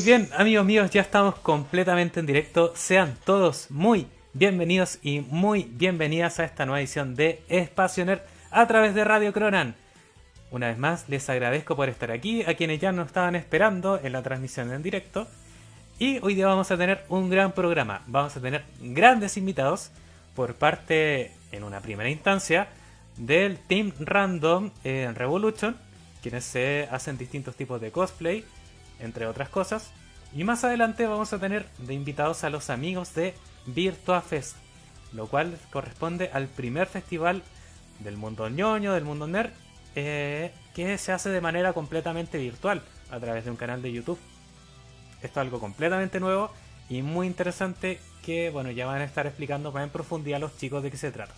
Muy bien, amigos míos, ya estamos completamente en directo. Sean todos muy bienvenidos y muy bienvenidas a esta nueva edición de Espacio Nerd a través de Radio Cronan. Una vez más, les agradezco por estar aquí, a quienes ya nos estaban esperando en la transmisión en directo. Y hoy día vamos a tener un gran programa. Vamos a tener grandes invitados por parte, en una primera instancia, del Team Random en Revolution, quienes se hacen distintos tipos de cosplay entre otras cosas. Y más adelante vamos a tener de invitados a los amigos de Virtua Fest, lo cual corresponde al primer festival del mundo ñoño, del mundo nerd, eh, que se hace de manera completamente virtual a través de un canal de YouTube. Esto es algo completamente nuevo y muy interesante que bueno ya van a estar explicando más en profundidad los chicos de qué se trata.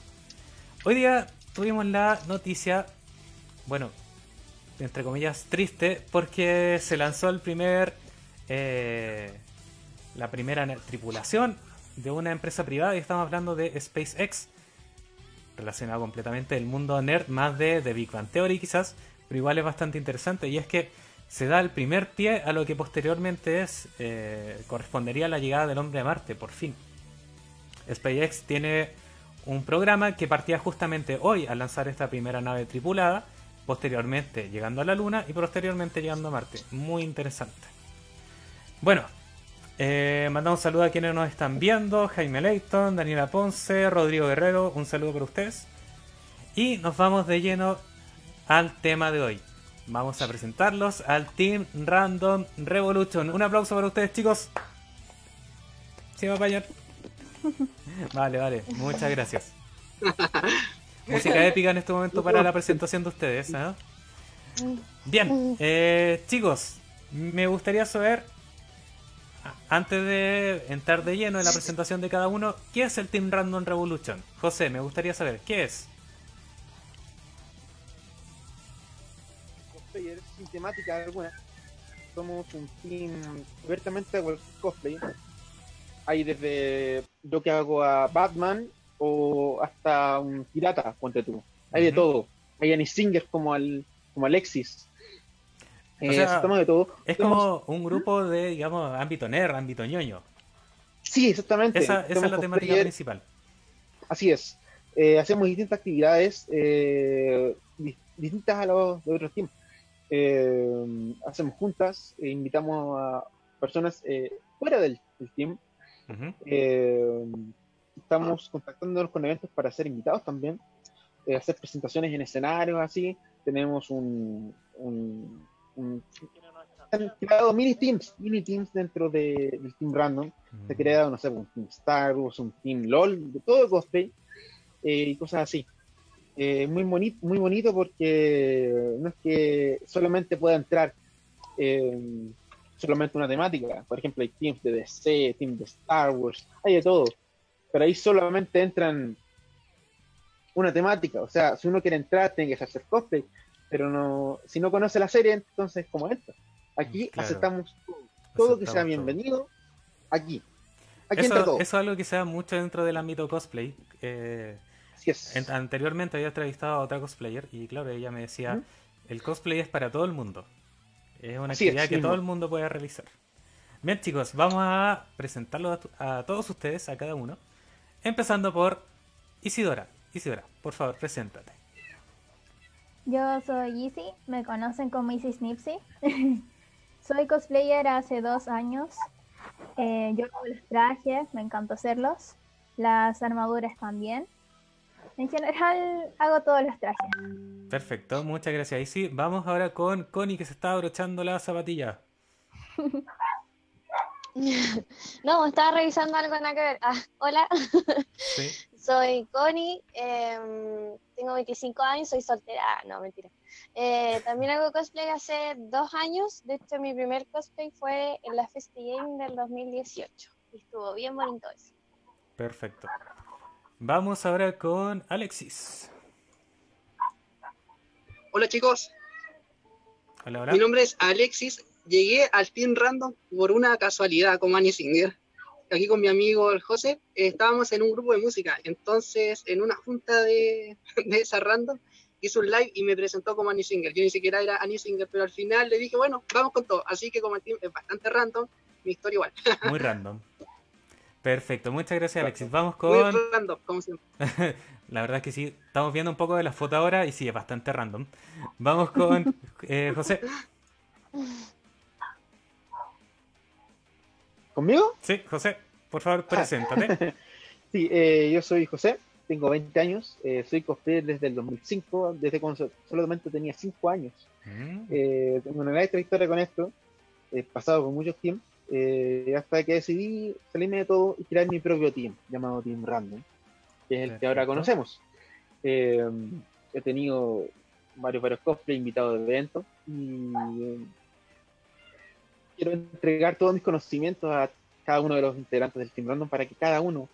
Hoy día tuvimos la noticia, bueno, entre comillas, triste porque se lanzó el primer. Eh, la primera tripulación de una empresa privada y estamos hablando de SpaceX, relacionado completamente del mundo nerd, más de, de Big Bang Theory quizás, pero igual es bastante interesante y es que se da el primer pie a lo que posteriormente es eh, correspondería a la llegada del hombre a Marte, por fin. SpaceX tiene un programa que partía justamente hoy al lanzar esta primera nave tripulada posteriormente llegando a la Luna y posteriormente llegando a Marte. Muy interesante. Bueno, eh, mandamos un saludo a quienes nos están viendo, Jaime Leighton, Daniela Ponce, Rodrigo Guerrero, un saludo para ustedes. Y nos vamos de lleno al tema de hoy. Vamos a presentarlos al Team Random Revolution. Un aplauso para ustedes, chicos. ¿Sí va a Vale, vale. Muchas gracias. Música épica en este momento para la presentación de ustedes. ¿eh? Bien, eh, chicos, me gustaría saber, antes de entrar de lleno en la presentación de cada uno, ¿qué es el Team Random Revolution? José, me gustaría saber, ¿qué es? Cosplayer sin temática alguna. Somos un team abiertamente de cosplay. Hay desde yo que hago a Batman o hasta un pirata, ponte tú. Hay de todo. Hay Annie Singer como, al, como Alexis. Eh, de todo. Es como un grupo de, digamos, ámbito nerd, ámbito ñoño. Sí, exactamente. Esa, es la temática principal. Así es. Eh, hacemos distintas actividades eh, distintas a los de otros tiempos. hacemos juntas, e invitamos a personas fuera del, team estamos contactándonos con eventos para ser invitados también, eh, hacer presentaciones en escenarios así. Tenemos un, un, han creado mini teams, mini teams dentro de, del Team Random. Se ha mm. creado, no sé, un Team Star Wars, un Team LOL, de todo cosplay eh, y cosas así. Eh, muy, bonito, muy bonito porque no es que solamente pueda entrar solamente una temática. Por ejemplo, hay teams de DC, teams de Star Wars, hay de todo pero ahí solamente entran una temática. O sea, si uno quiere entrar, tiene que hacer cosplay, pero no, si no conoce la serie, entonces como entra. Aquí aceptamos todo, que sea bienvenido. Aquí. Aquí eso, todo. Eso es algo que se da mucho dentro del ámbito cosplay. Eh, anteriormente había entrevistado a otra cosplayer y claro, ella me decía, el cosplay es para todo el mundo. Es una actividad que todo el mundo puede realizar. Bien chicos, vamos a presentarlo a todos ustedes, a cada uno. Empezando por Isidora. Isidora, por favor, preséntate. Yo soy Izzy, me conocen como Izzy Snipsy. soy cosplayer hace dos años. Eh, yo hago los trajes, me encanta hacerlos. Las armaduras también. En general hago todos los trajes. Perfecto, muchas gracias Izzy. Vamos ahora con Connie que se está abrochando la zapatilla. no, estaba revisando algo en la que ver. Ah, hola, soy Connie, em, tengo 25 años, soy soltera. Ah, no, mentira. Eh, también hago cosplay hace dos años. De hecho, mi primer cosplay fue en la Game del 2018. Y estuvo bien bonito eso. Perfecto. Vamos ahora con Alexis. Hola chicos. Hola, hola. Mi nombre es Alexis llegué al Team Random por una casualidad como Annie Singer. Aquí con mi amigo el José estábamos en un grupo de música, entonces en una junta de, de esa random hizo un live y me presentó como Annie Singer. Yo ni siquiera era Annie Singer, pero al final le dije, bueno, vamos con todo. Así que como el team es bastante random, mi historia igual. Muy random. Perfecto, muchas gracias Alexis. Vamos con... Muy random, como siempre. La verdad es que sí, estamos viendo un poco de la foto ahora y sí, es bastante random. Vamos con eh, José. ¿Conmigo? Sí, José, por favor, ah. preséntate. sí, eh, yo soy José, tengo 20 años, eh, soy cosplayer desde el 2005, desde cuando solamente tenía 5 años. Mm. Eh, tengo una gran trayectoria con esto, he pasado con muchos teams, hasta que decidí salirme de todo y crear mi propio team, llamado Team Random, que es el que ahora conocemos. he tenido varios, varios cosplay invitados de eventos y quiero entregar todos mis conocimientos a cada uno de los integrantes del Team Random para que cada uno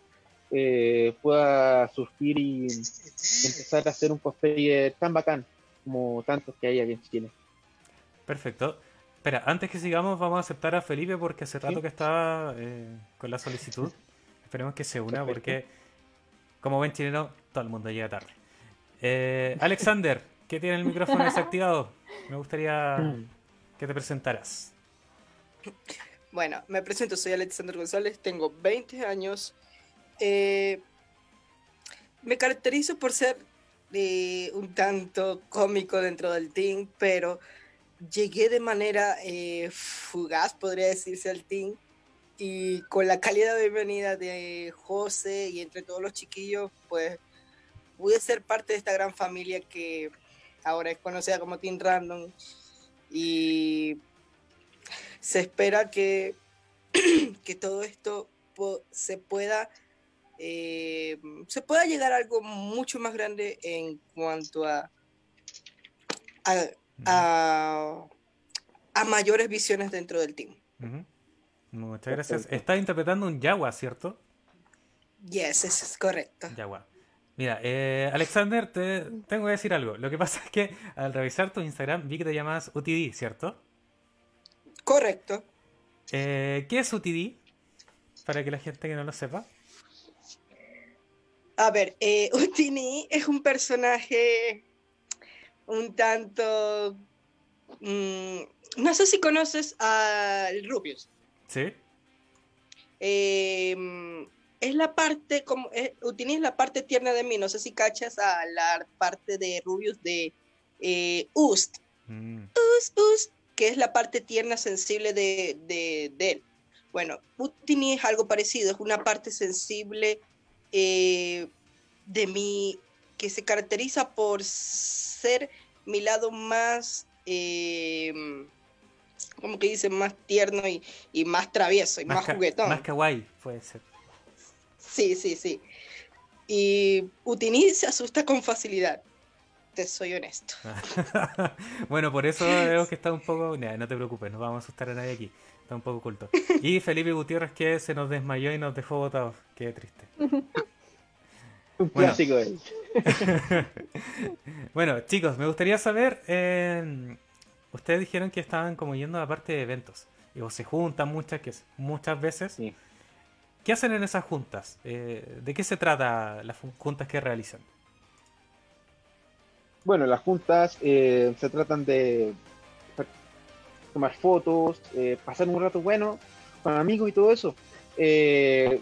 eh, pueda surgir y empezar a hacer un cosplayer tan bacán como tantos que hay aquí en Chile. Perfecto. Espera, antes que sigamos, vamos a aceptar a Felipe porque hace rato que estaba eh, con la solicitud. Esperemos que se una porque, como ven chileno, todo el mundo llega tarde. Eh, Alexander, que tiene el micrófono desactivado, me gustaría que te presentaras. Bueno, me presento, soy Alexander González, tengo 20 años. Eh, me caracterizo por ser eh, un tanto cómico dentro del team, pero llegué de manera eh, fugaz, podría decirse, al team. Y con la calidad de bienvenida de José y entre todos los chiquillos, pues pude ser parte de esta gran familia que ahora es conocida como Team Random. Y se espera que, que todo esto se pueda eh, se pueda llegar a algo mucho más grande en cuanto a, a, a, mayores visiones dentro del team. Muchas gracias. Estás interpretando un Yawa, ¿cierto? Yes, eso es correcto. Yawa. Mira, eh, Alexander, te tengo que decir algo. Lo que pasa es que al revisar tu Instagram vi que te llamas UTD, ¿cierto? Correcto. Eh, ¿Qué es UTD? Para que la gente que no lo sepa. A ver, eh, Utini es un personaje un tanto... Mm, no sé si conoces al Rubius. Sí. Em, es la parte, como, es, Utini es la parte tierna de mí. No sé si cachas a la parte de Rubius de eh, Ust. Mm. Ust, Ust que es la parte tierna, sensible de, él. Bueno, Utini es algo parecido, es una parte sensible eh, de mí que se caracteriza por ser mi lado más, eh, como que dice, más tierno y, más travieso y más, juguetón. Más kawaii, puede ser. Sí, sí, sí. Y Utini se asusta con facilidad soy honesto. bueno, por eso veo que está un poco. no te preocupes, no vamos a asustar a nadie aquí. Está un poco oculto. Y Felipe Gutiérrez que se nos desmayó y nos dejó botados. Qué triste. un clásico bueno, chicos, me gustaría saber. Eh, ustedes dijeron que estaban como yendo a la parte de eventos. Y se juntan muchas, que, muchas veces. ¿Qué hacen en esas juntas? Eh, ¿De qué se trata las juntas que realizan? Bueno, las juntas eh, se tratan de tomar fotos, eh, pasar un rato bueno con amigos y todo eso. Eh,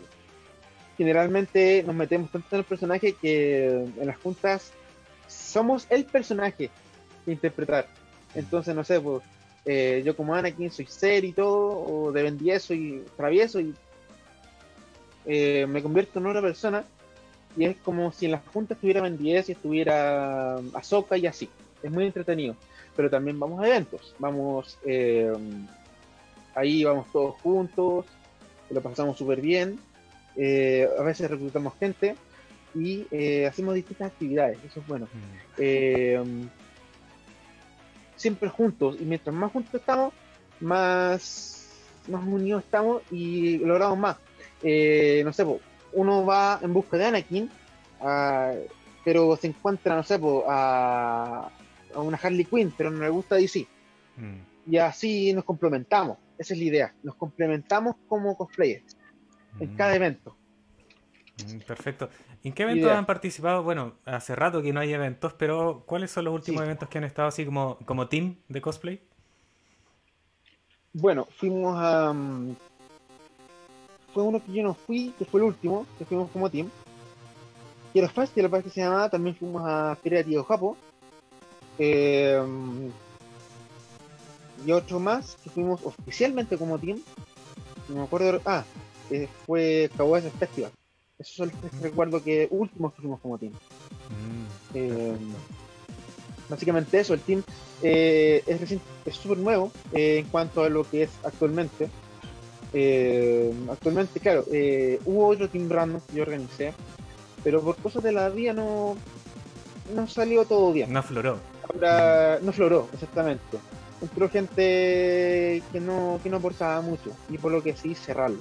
generalmente nos metemos tanto en el personaje que en las juntas somos el personaje que interpretar. Entonces, no sé, pues, yo como Anakin soy serio y todo, o de Ben 10 soy travieso y me convierto en otra persona y es como si en las juntas estuviera Ben 10 y estuviera Azoka y así. Es muy entretenido. Pero también vamos a eventos. Vamos. Eh, ahí vamos todos juntos. Lo pasamos súper bien. Eh, a veces reclutamos gente. Y eh, hacemos distintas actividades. Eso es bueno. Mm. siempre juntos. Y mientras más juntos estamos, más, más unidos estamos y logramos más. no sé, uno va en busca de Anakin, ah, pero se encuentra, no sé, a, una Harley Quinn, pero no le gusta DC. Mm. Y así nos complementamos. Esa es la idea. Nos complementamos como cosplayers en cada mm. evento. Mm, perfecto. ¿En qué eventos han participado? Bueno, hace rato que no hay eventos, pero ¿cuáles son los últimos eventos que han estado así como, como team de cosplay? Bueno, fuimos a... Mm, fue uno que yo no fui, que fue el último, que fuimos como team. Y era fácil, la parte que se llamaba, también fuimos a Feria de Tío Japo. Eh, y otro más que fuimos oficialmente como team. No me acuerdo. Ah, eh, fue Kawaii Festival. Esos son los que recuerdo que últimos que fuimos como team. Mm, eh, básicamente eso, el team eh, es súper nuevo eh, en cuanto a lo que es actualmente. Actualmente, claro, hubo otro team random que yo organicé, pero por cosas de la vida no, no salió todo bien. No floró. Ahora, no floró, exactamente. Entró gente que no, que no aportaba mucho y por lo que sí cerrarlo.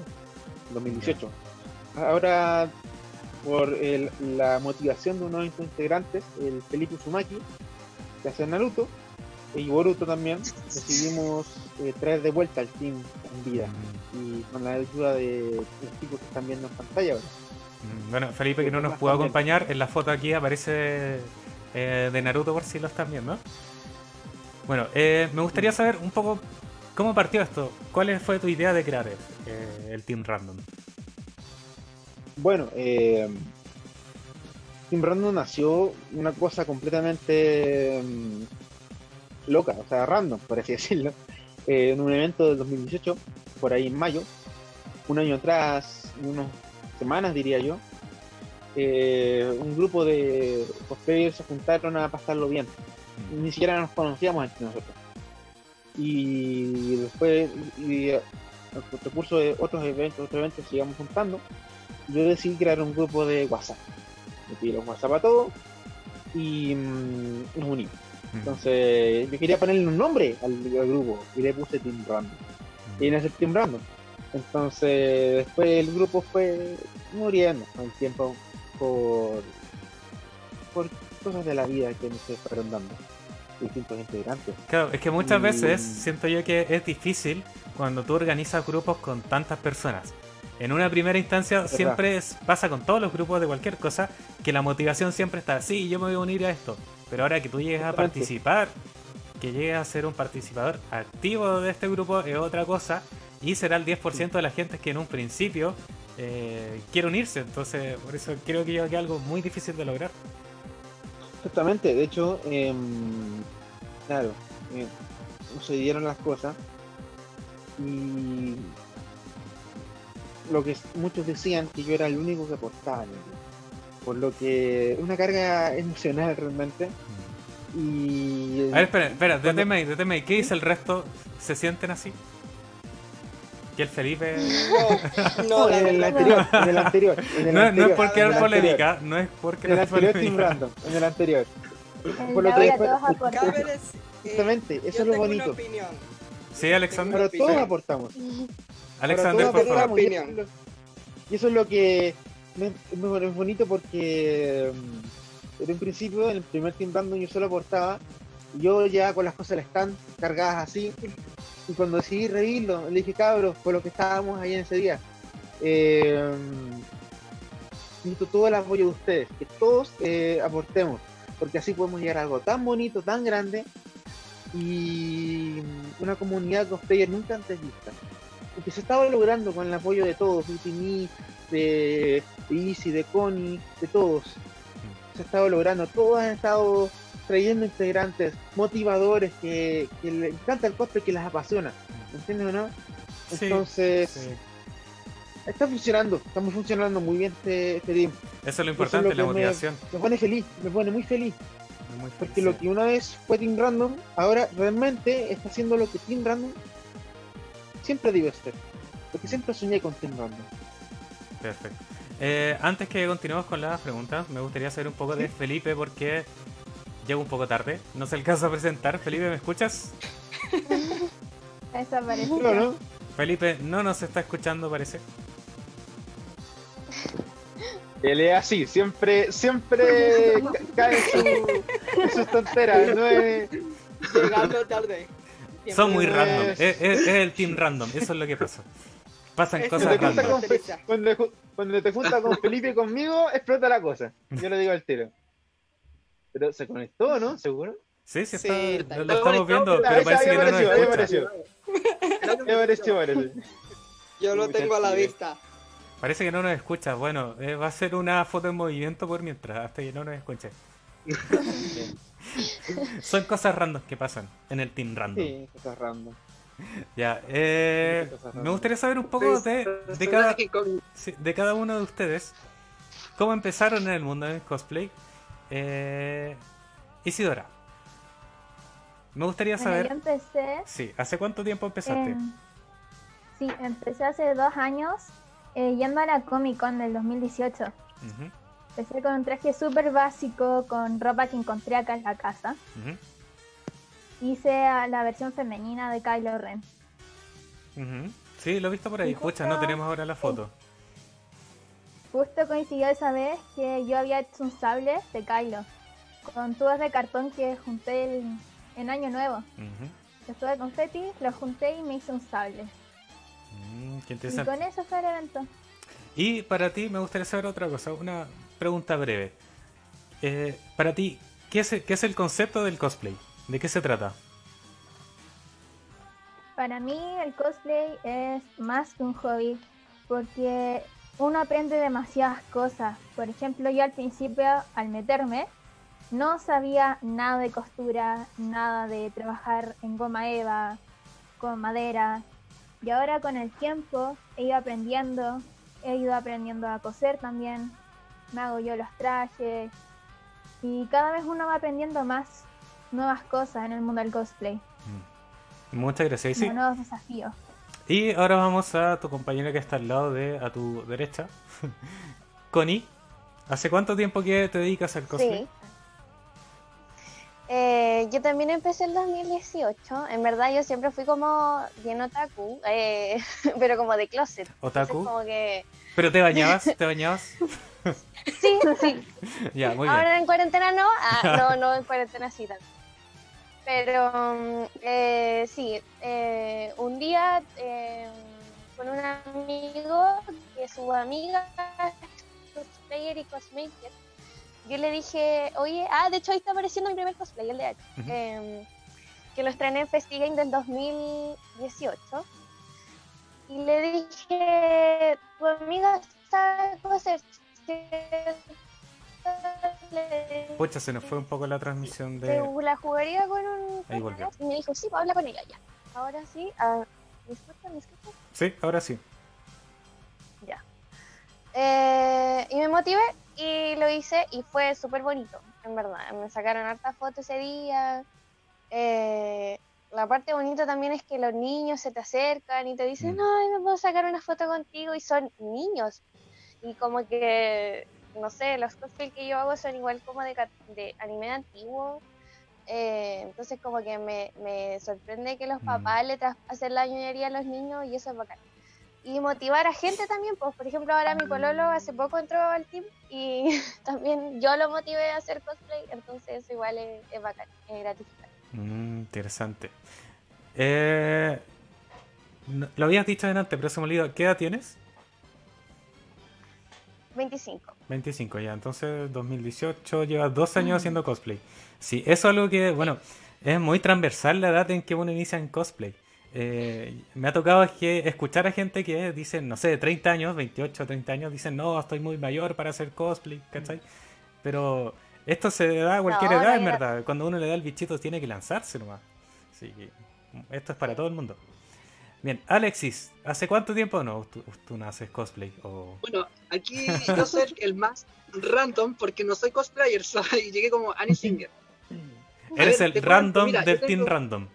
2018. Ahora, por la motivación de uno de integrantes, el Felipe Uzumaki, que hace Naruto, y Boruto también, decidimos eh, traer de vuelta al team en vida mm. y con la ayuda de los chicos que están viendo en pantalla ahora. Mm, bueno, Felipe que no nos pudo acompañar, en la foto aquí aparece eh, de Naruto por si lo están viendo. Bueno, eh, me gustaría saber un poco cómo partió esto. ¿Cuál fue tu idea de crear el Team Random? Bueno, eh, Team Random nació una cosa completamente mm, loca, o sea, random, por así decirlo, eh, en un evento del 2018, por ahí en mayo, un año atrás, unas semanas diría yo, eh, un grupo de cosplayers se juntaron a pasarlo bien. Ni siquiera nos conocíamos entre nosotros. Y después, y, el recurso de otros eventos, otros eventos, sigamos juntando yo decidí crear un grupo de WhatsApp. Me pidieron WhatsApp a todos y mm, nos unimos. Entonces, yo quería ponerle un nombre al, grupo y le puse Team Random. Y en ese Team Random. Entonces, después el grupo fue muriendo con el tiempo por, por cosas de la vida que nos fueron dando distintos integrantes. Claro, es que muchas veces siento yo que es difícil cuando tú organizas grupos con tantas personas. En una primera instancia siempre pasa con todos los grupos de cualquier cosa que la motivación siempre está, sí, yo me voy a unir a esto. Pero ahora que tú llegues a participar, que llegues a ser un participador activo de este grupo es otra cosa y será el 10% de la gente que en un principio eh, quiere unirse. Entonces, por eso creo que es algo muy difícil de lograr. Exactamente, de hecho, em, claro, eh, sucedieron las cosas y lo que muchos decían que yo era el único que aportaba por lo que una carga emocional realmente. Y a ver espera espera cuando... deteme ¿qué dice el resto? ¿se sienten así? que el Felipe no, no en, el anterior, en el anterior en el no, anterior, no es porque era polémica no es porque en el anterior Team Random en el anterior. Por lo que justamente eso es lo bonito. Sí Alexander. Pero todos aportamos. Alexander, por favor. Y eso es lo que es muy bonito porque mm, en un principio, en el primer Team Random, yo solo aportaba. Y yo ya con las cosas están cargadas así. Y cuando decidí reírlo, le dije, cabros, por lo que estábamos ahí en ese día. Eh, necesito todo el apoyo de ustedes, que todos eh, aportemos, porque así podemos llegar a algo tan bonito, tan grande y una comunidad cosplayer nunca antes vista que se estaba logrando con el apoyo de todos, de Easy, de Connie, de todos. Se ha estado logrando, todos han estado trayendo integrantes, motivadores que, que le encanta el cosplay, que les apasiona. ¿Entiendes o no? Entonces, está funcionando, estamos funcionando muy bien este, este team. Eso es lo importante, la motivación. Me, pone feliz, me pone muy feliz. porque lo que una vez fue Team Random, ahora realmente está haciendo lo que Team Random siempre digo este, porque siempre soñé con Team Perfecto. Eh, antes que continuemos con las preguntas, me gustaría saber un poco de Felipe porque llego un poco tarde. No se alcanza a presentar. Felipe, ¿me escuchas? Desapareció. ¿no? Felipe no nos está escuchando, parece. Él es así, siempre, siempre cae en sus tonteras, no es... Llegando tarde. Son muy random. Es, el team random. Eso es lo que pasa. Pasan cosas cuando, cuando, te juntas con Felipe y conmigo, explota la cosa. Yo lo digo al tiro. Pero se conectó, ¿no? ¿Seguro? Sí, sí, está, lo, estamos viendo, pero parece que no nos apareció, Yo lo tengo a la vista. Parece que no nos escucha. Bueno, eh, va a ser una foto en movimiento por mientras, hasta que no nos escuche. Son cosas random que pasan en el Team Random. Sí, cosas random. Ya, eh, me gustaría saber un poco de, de, cada, de cada uno de ustedes. ¿Cómo empezaron en el mundo del cosplay? Eh, Isidora. Me gustaría saber. yo empecé. Sí, ¿hace cuánto tiempo empezaste? sí, empecé hace dos años eh, yendo a la Comic Con del 2018. Empecé con un traje súper básico, con ropa que encontré acá en la casa. Hice la versión femenina de Kylo Ren. Sí, lo he visto por ahí. Escucha, no tenemos ahora la foto. Justo coincidió esa vez que yo había hecho un sable de Kylo con tubos de cartón que junté en Año Nuevo. Estuve de confeti, lo junté y me hice un sable. Mm, y con eso fue el evento. Y para ti me gustaría saber otra cosa, una pregunta breve. Eh, para ti, ¿qué es, ¿qué es el concepto del cosplay? ¿De qué se trata? Para mí el cosplay es más que un hobby porque uno aprende demasiadas cosas. Por ejemplo, yo al principio, al meterme, no sabía nada de costura, nada de trabajar en goma eva, con madera. Y ahora con el tiempo he ido aprendiendo, he ido aprendiendo a coser también, me hago yo los trajes y cada vez uno va aprendiendo más nuevas cosas en el mundo del cosplay. Mm. Muchas gracias. Sí. Nuevos desafíos. Y ahora vamos a tu compañera que está al lado de a tu derecha, Connie. ¿Hace cuánto tiempo que te dedicas al cosplay? Sí. Eh, yo también empecé en 2018. En verdad yo siempre fui como bien otaku, eh, pero como de closet. ¿Otaku? ¿Pero te bañabas? ¿Te bañabas? Sí, sí. ya, muy Ahora en cuarentena no. Ah, no, no en cuarentena sí tanto. Pero eh, sí, eh, un día eh, con un amigo que es su amiga cosplayer y cosmaker yo le dije, oye, ah, de hecho ahí está apareciendo mi primer cosplay, el de H, em, que lo estrené en Festigame del 2018. Y le dije, tu amiga sabe coser. Pucha, se nos fue un poco la transmisión de. La jugaría con un. Ahí volvió. Y me dijo, sí, pues habla con ella ya. Ahora sí. ¿Me escuchan? ¿Me escuchan? Sí, ahora sí. Ya. Eh, y me motivé y lo hice y fue súper bonito, en verdad. Me sacaron hartas fotos ese día. Eh, la parte bonita también es que los niños se te acercan y te dicen, mm. ay, me puedo sacar una foto contigo y son niños. Y como que, no sé, los cosplays que yo hago son igual como de, de anime antiguo. Eh, entonces como que me, me, sorprende que los mm. papás le hacen la ñoñería a los niños y eso es bacán y motivar a gente también. Pues, por ejemplo, ahora mi pololo hace poco entró al team y también yo lo motivé a hacer cosplay, entonces eso igual es, bacán, es gratificante. Mm, interesante. Eh, lo habías dicho antes, pero se me olvidó. ¿Qué edad tienes? 25. 25, ya. Entonces, 2018, llevas dos años haciendo cosplay. Sí, eso es algo que, bueno, es muy transversal la edad en que uno inicia en cosplay. Eh, me ha tocado que escuchar a gente que dicen, no sé, 30 años, 28, 30 años, dicen, no, estoy muy mayor para hacer cosplay, ¿cachai? Pero esto se da a cualquier edad, en verdad. Cuando uno le da el bichito tiene que lanzarse nomás. Así que esto es para todo el mundo. Bien, Alexis, ¿hace cuánto tiempo no tú, no haces cosplay? Bueno, aquí yo soy el más random porque no soy cosplayer, soy, llegué como Annie Singer. Eres el random del team random.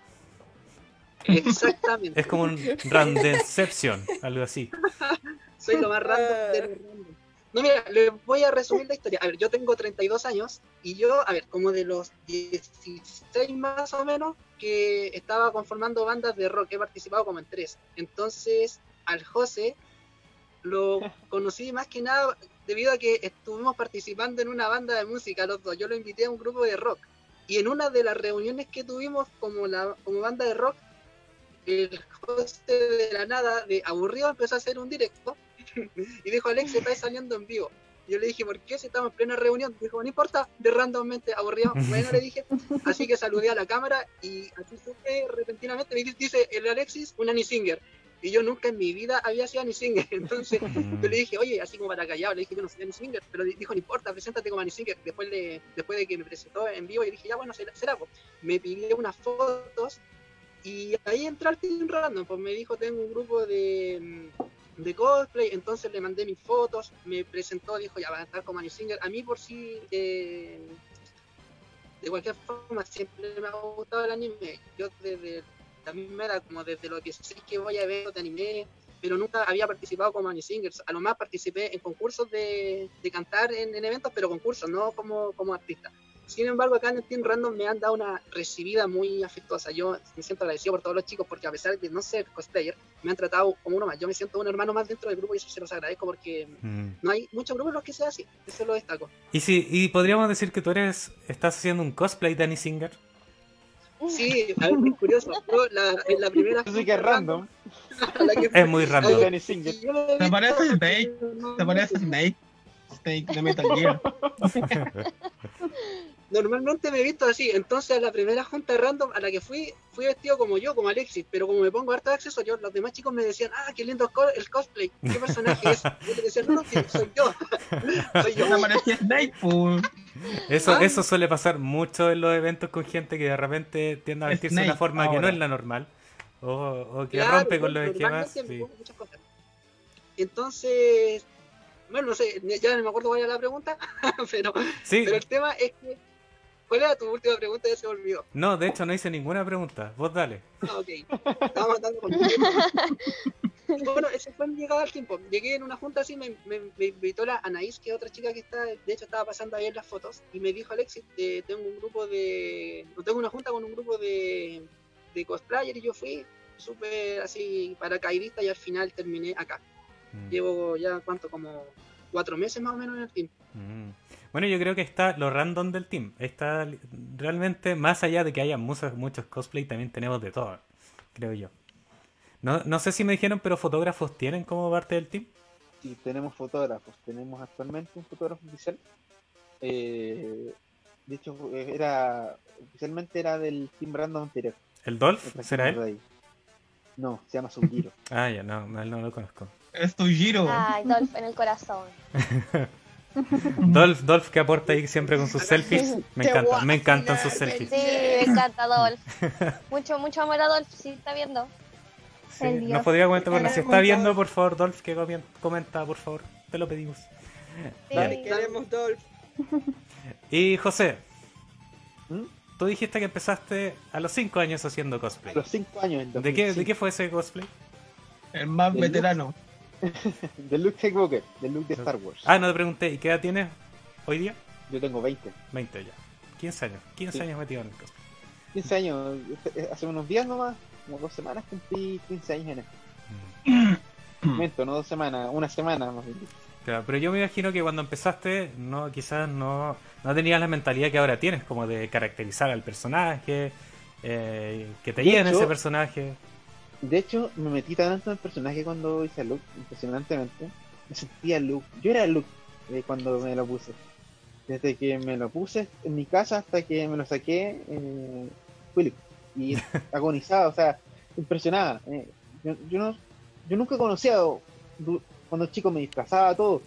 Exactamente. Es como un randomception, algo así. Soy lo más random de random. No, mira, les voy a resumir la historia. A ver, yo tengo 32 años y yo, a ver, como de los 16 más o menos, que estaba conformando bandas de rock, he participado como en tres. Entonces, al José lo conocí más que nada debido a que estuvimos participando en una banda de música los dos. Yo lo invité a un grupo de rock. Y en una de las reuniones que tuvimos como, la, como banda de rock, el host de la nada, de aburrido, empezó a hacer un directo y dijo, Alex, está saliendo en vivo. Yo le dije, ¿por qué si estamos en plena reunión? Dijo, no importa, de randommente aburrido. Bueno, le dije, así que saludé a la cámara y así supe repentinamente, me dice el Alexis, un Annie Singer. Y yo nunca en mi vida había sido Annie Singer. Entonces yo le dije, oye, así como para callado, le dije, yo no soy Annie Singer. Pero dijo, no importa, preséntate como Annie Singer. Después de, después de que me presentó en vivo, y dije, ya bueno, será. será Me pidió unas fotos y ahí entré al Team Random. Pues me dijo, tengo un grupo de de cosplay, entonces le mandé mis fotos, me presentó, dijo, ya va a estar como Annie Singer. A mí por sí, eh, de cualquier forma, siempre me ha gustado el anime. Yo desde también me era como desde los 16 que voy a ver de anime, pero nunca había participado como Annie Singer. A lo más participé en concursos de, de cantar en, en, eventos, pero concursos, no como, como artista. Sin embargo, acá en el Team Random me han dado una recibida muy afectuosa. Yo me siento agradecido por todos los chicos porque a pesar de no ser cosplayer, me han tratado como uno más. Yo me siento un hermano más dentro del grupo y eso se los agradezco porque mm. no hay muchos grupos en los que sea así. Eso lo destaco. Y sí, y podríamos decir que tú eres, estás haciendo un cosplay de Annie Singer. Sí, a ver, muy curioso. Yo la, en la primera. Sí que es random. es muy random. ¿Te parece Snake? ¿Te parece Snake? Snake de Metal Gear. normalmente me he visto así, entonces a la primera junta random a la que fui, fui vestido como yo, como Alexis, pero como me pongo harto de accesorios, los demás chicos me decían, ah, qué lindo el cosplay, ¿qué personaje es? Yo les decía, no, no, soy yo. soy yo. Eso, ah. eso suele pasar mucho en los eventos con gente que de repente tiende a vestirse de una forma que no es la normal, o, o que rompe con los esquemas. Sí. Entonces, bueno, no sé, ya no me acuerdo cuál era la pregunta, pero, pero el tema es que ¿Cuál era tu última pregunta? Ya se me olvidó. No, de hecho no hice ninguna pregunta. Vos dale. Ah, ok. Estaba matando con Bueno, ese fue mi llegada al tiempo. Llegué en una junta así, me, me, me, invitó la Anaís, que es otra chica que está, de hecho estaba pasando ahí en las fotos, y me dijo, Alexis, eh, tengo un grupo de... Tengo una junta con un grupo de, de cosplayer y yo fui súper así paracaidista y al final terminé acá. Mm. Llevo ya, ¿cuánto? Como cuatro meses más o menos en el team. Mm. Bueno, yo creo que está lo random del team. Está realmente, más allá de que haya muchos, muchos cosplay, también tenemos de todo, creo yo. No, no sé si me dijeron, pero fotógrafos tienen como parte del team. Sí, tenemos fotógrafos. Tenemos actualmente un fotógrafo oficial. Eh, de hecho, era oficialmente era del Team Random anterior. ¿El Dolph? ¿Será él? No, se llama Sugiro. ah, ya, no, no, no lo conozco. Es tu giro. Ay, Dolph en el corazón. Dolph, Dolph que aporta ahí siempre con sus selfies. Me encanta, me encantan sus selfies. Sí, me encanta Dolph. Mucho, mucho amor a Dolph, si está viendo. Sí, nos podría comentar, bueno, si está viendo, por favor, Dolph, que comenta, por favor. Te lo pedimos. Sí. queremos Dolph. Y José, tú dijiste que empezaste a los 5 años haciendo cosplay. A los 5 años. ¿De qué, ¿De qué fue ese cosplay? El más veterano. de Luke Skywalker, de Luke de Star Wars. Ah, no te pregunté, ¿y qué edad tienes hoy día? Yo tengo 20. 20 ya. 15 años. 15 años metido en el cosplay. 15 años. Hace unos días nomás, como dos semanas cumplí 15 años en esto. Mm. Momento, no dos semanas, una semana más bien. Claro, pero yo me imagino que cuando empezaste, no quizás no, no tenías la mentalidad que ahora tienes, como de caracterizar al personaje, eh, que te llene ese personaje. De hecho, me metí tanto en el personaje cuando hice a Luke, impresionantemente. Me sentía Luke. Yo era Luke eh, cuando me lo puse. Desde que me lo puse en mi casa hasta que me lo saqué, eh, fui Y agonizado, o sea, impresionada. Eh, yo, no, yo nunca conocía cuando chico me disfrazaba todo,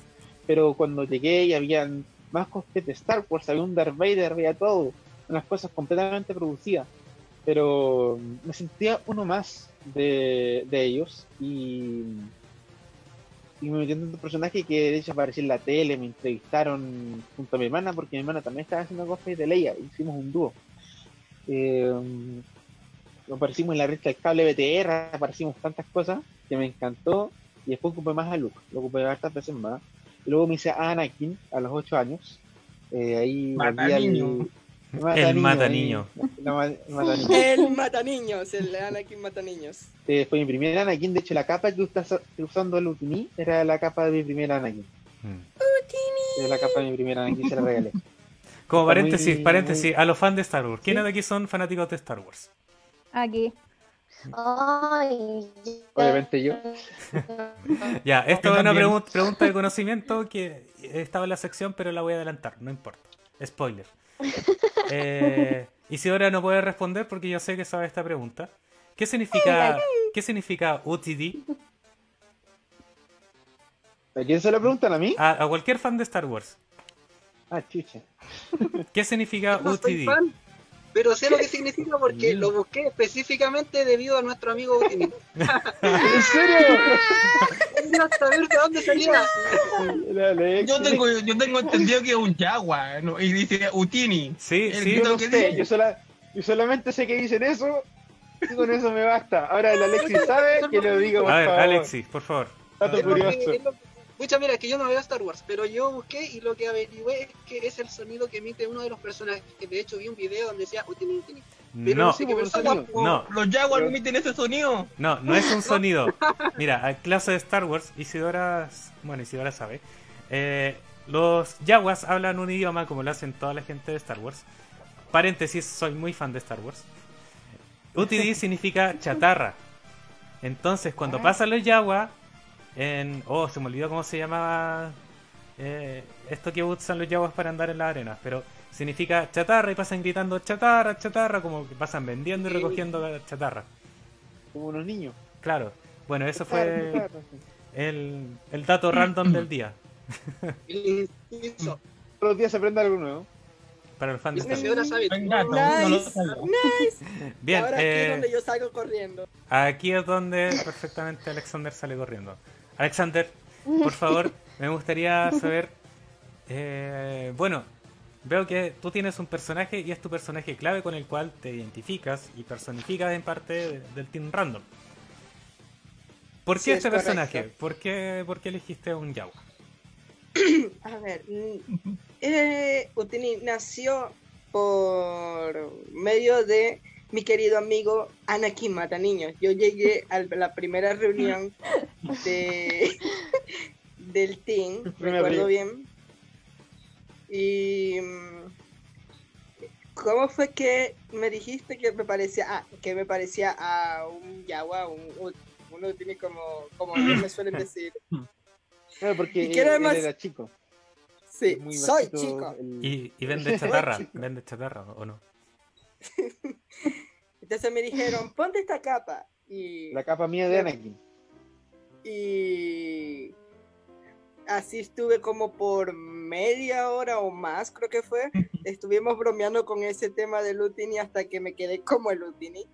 pero cuando llegué y había más costes de Star Wars, había un Darth Vader, había todo, unas cosas completamente producidas. Pero me sentía uno más de, ellos y, y me metí en un personaje que de hecho apareció en la tele, me entrevistaron junto a mi hermana porque mi hermana también estaba haciendo cosplay de Leia, hicimos un dúo. Eh, aparecimos en la revista del cable BTR, aparecimos tantas cosas que me encantó y después ocupé más a Luke, lo ocupé hartas veces más. Y luego me hice a Anakin a los 8 años. Eh, ahí volví el mata niño. El mata niños, el Anakin mata niños. Eh, fue mi primer Anakin, de hecho la capa que estás usando el Utini era la capa de mi primer Anakin. Mm. Era la capa de mi primer Anakin, se la regalé. Como paréntesis, paréntesis, a los fans de Star Wars. ¿Quiénes de aquí son fanáticos de Star Wars? Aquí. Ay, Obviamente yo. Ya, esto Yo es una pregunta de conocimiento que estaba en la sección, pero la voy a adelantar, no importa. Spoiler. Eh, Isidora no puede responder porque yo sé que sabe esta pregunta. ¿Qué significa, ¿qué significa UTD? ¿A quién se lo preguntan a mí? A, a cualquier fan de Star Wars. Ah, chucha. ¿Qué significa No fan, pero sé lo que significa porque lo busqué específicamente debido a nuestro amigo Utini. ¿En serio? Quería saber de dónde salía. Yo tengo, yo tengo entendido que es un Jaguar, ¿no? y dice Utini. Sí, El sí. Yo no que sé, dice. yo, sola- yo solamente sé que dicen eso y con eso me basta. Ahora el Alexis sabe que lo digo, por A ver, favor. Alexis, por favor. Dato Es lo que- curioso. es lo que- Pucha, mira, que yo no veo Star Wars, pero yo busqué y lo que averigüé es que es el sonido que emite uno de los personajes. Que de hecho vi un video donde decía Utini, Utini. Pero No, no sé qué persona. no, Los Jaguar Pero- emiten ese sonido. no, no es un sonido. Mira, a clase de Star Wars, Isidora, bueno, Isidora sabe. eh, los Jaguars hablan un idioma como lo hacen toda la gente de Star Wars. Paréntesis, soy muy fan de Star Wars. UTD significa chatarra. Entonces, cuando pasan los Jaguars, en. Oh, se me olvidó cómo se llamaba. eh, esto que usan los Jaguars para andar en la arena. Pero significa chatarra y pasan gritando chatarra, chatarra, como que pasan vendiendo y recogiendo chatarra. Como unos niños. Claro. Bueno, eso fue el, el dato random del día. Inciso. Todos los días se aprende algo nuevo. Para el fan de Esta Star Wars. Nice. Bien, Ahora aquí es eh, donde yo salgo corriendo. aquí es donde perfectamente Alexander sale corriendo. Alexander, por favor, me gustaría saber. eh, bueno, veo que tú tienes un personaje y es tu personaje clave con el cual te identificas y personificas en parte de- del Team Random. ¿Por qué Sí, este personaje? ¿Por qué, ¿Por qué elegiste un Yawa? A ver, mm, eh, Utini nació por medio de mi querido amigo Anakin Mataniños. Yo llegué a la primera reunión de, del team, recuerdo bien. Y mm, ¿cómo fue que me dijiste que me parecía ah, que me parecía a un Yawa, un, un, un Utini como, como me suelen decir? Claro, porque ¿Y él, qué era él más? era chico. Sí, soy chico. el- Y, y vende chatarra, vende chatarra, ¿o no? Entonces me dijeron, ponte esta capa. Y, La capa mía de Anakin. y así estuve como por media hora o más, creo que fue. Estuvimos bromeando con ese tema de Lutini hasta que me quedé como el Lutini.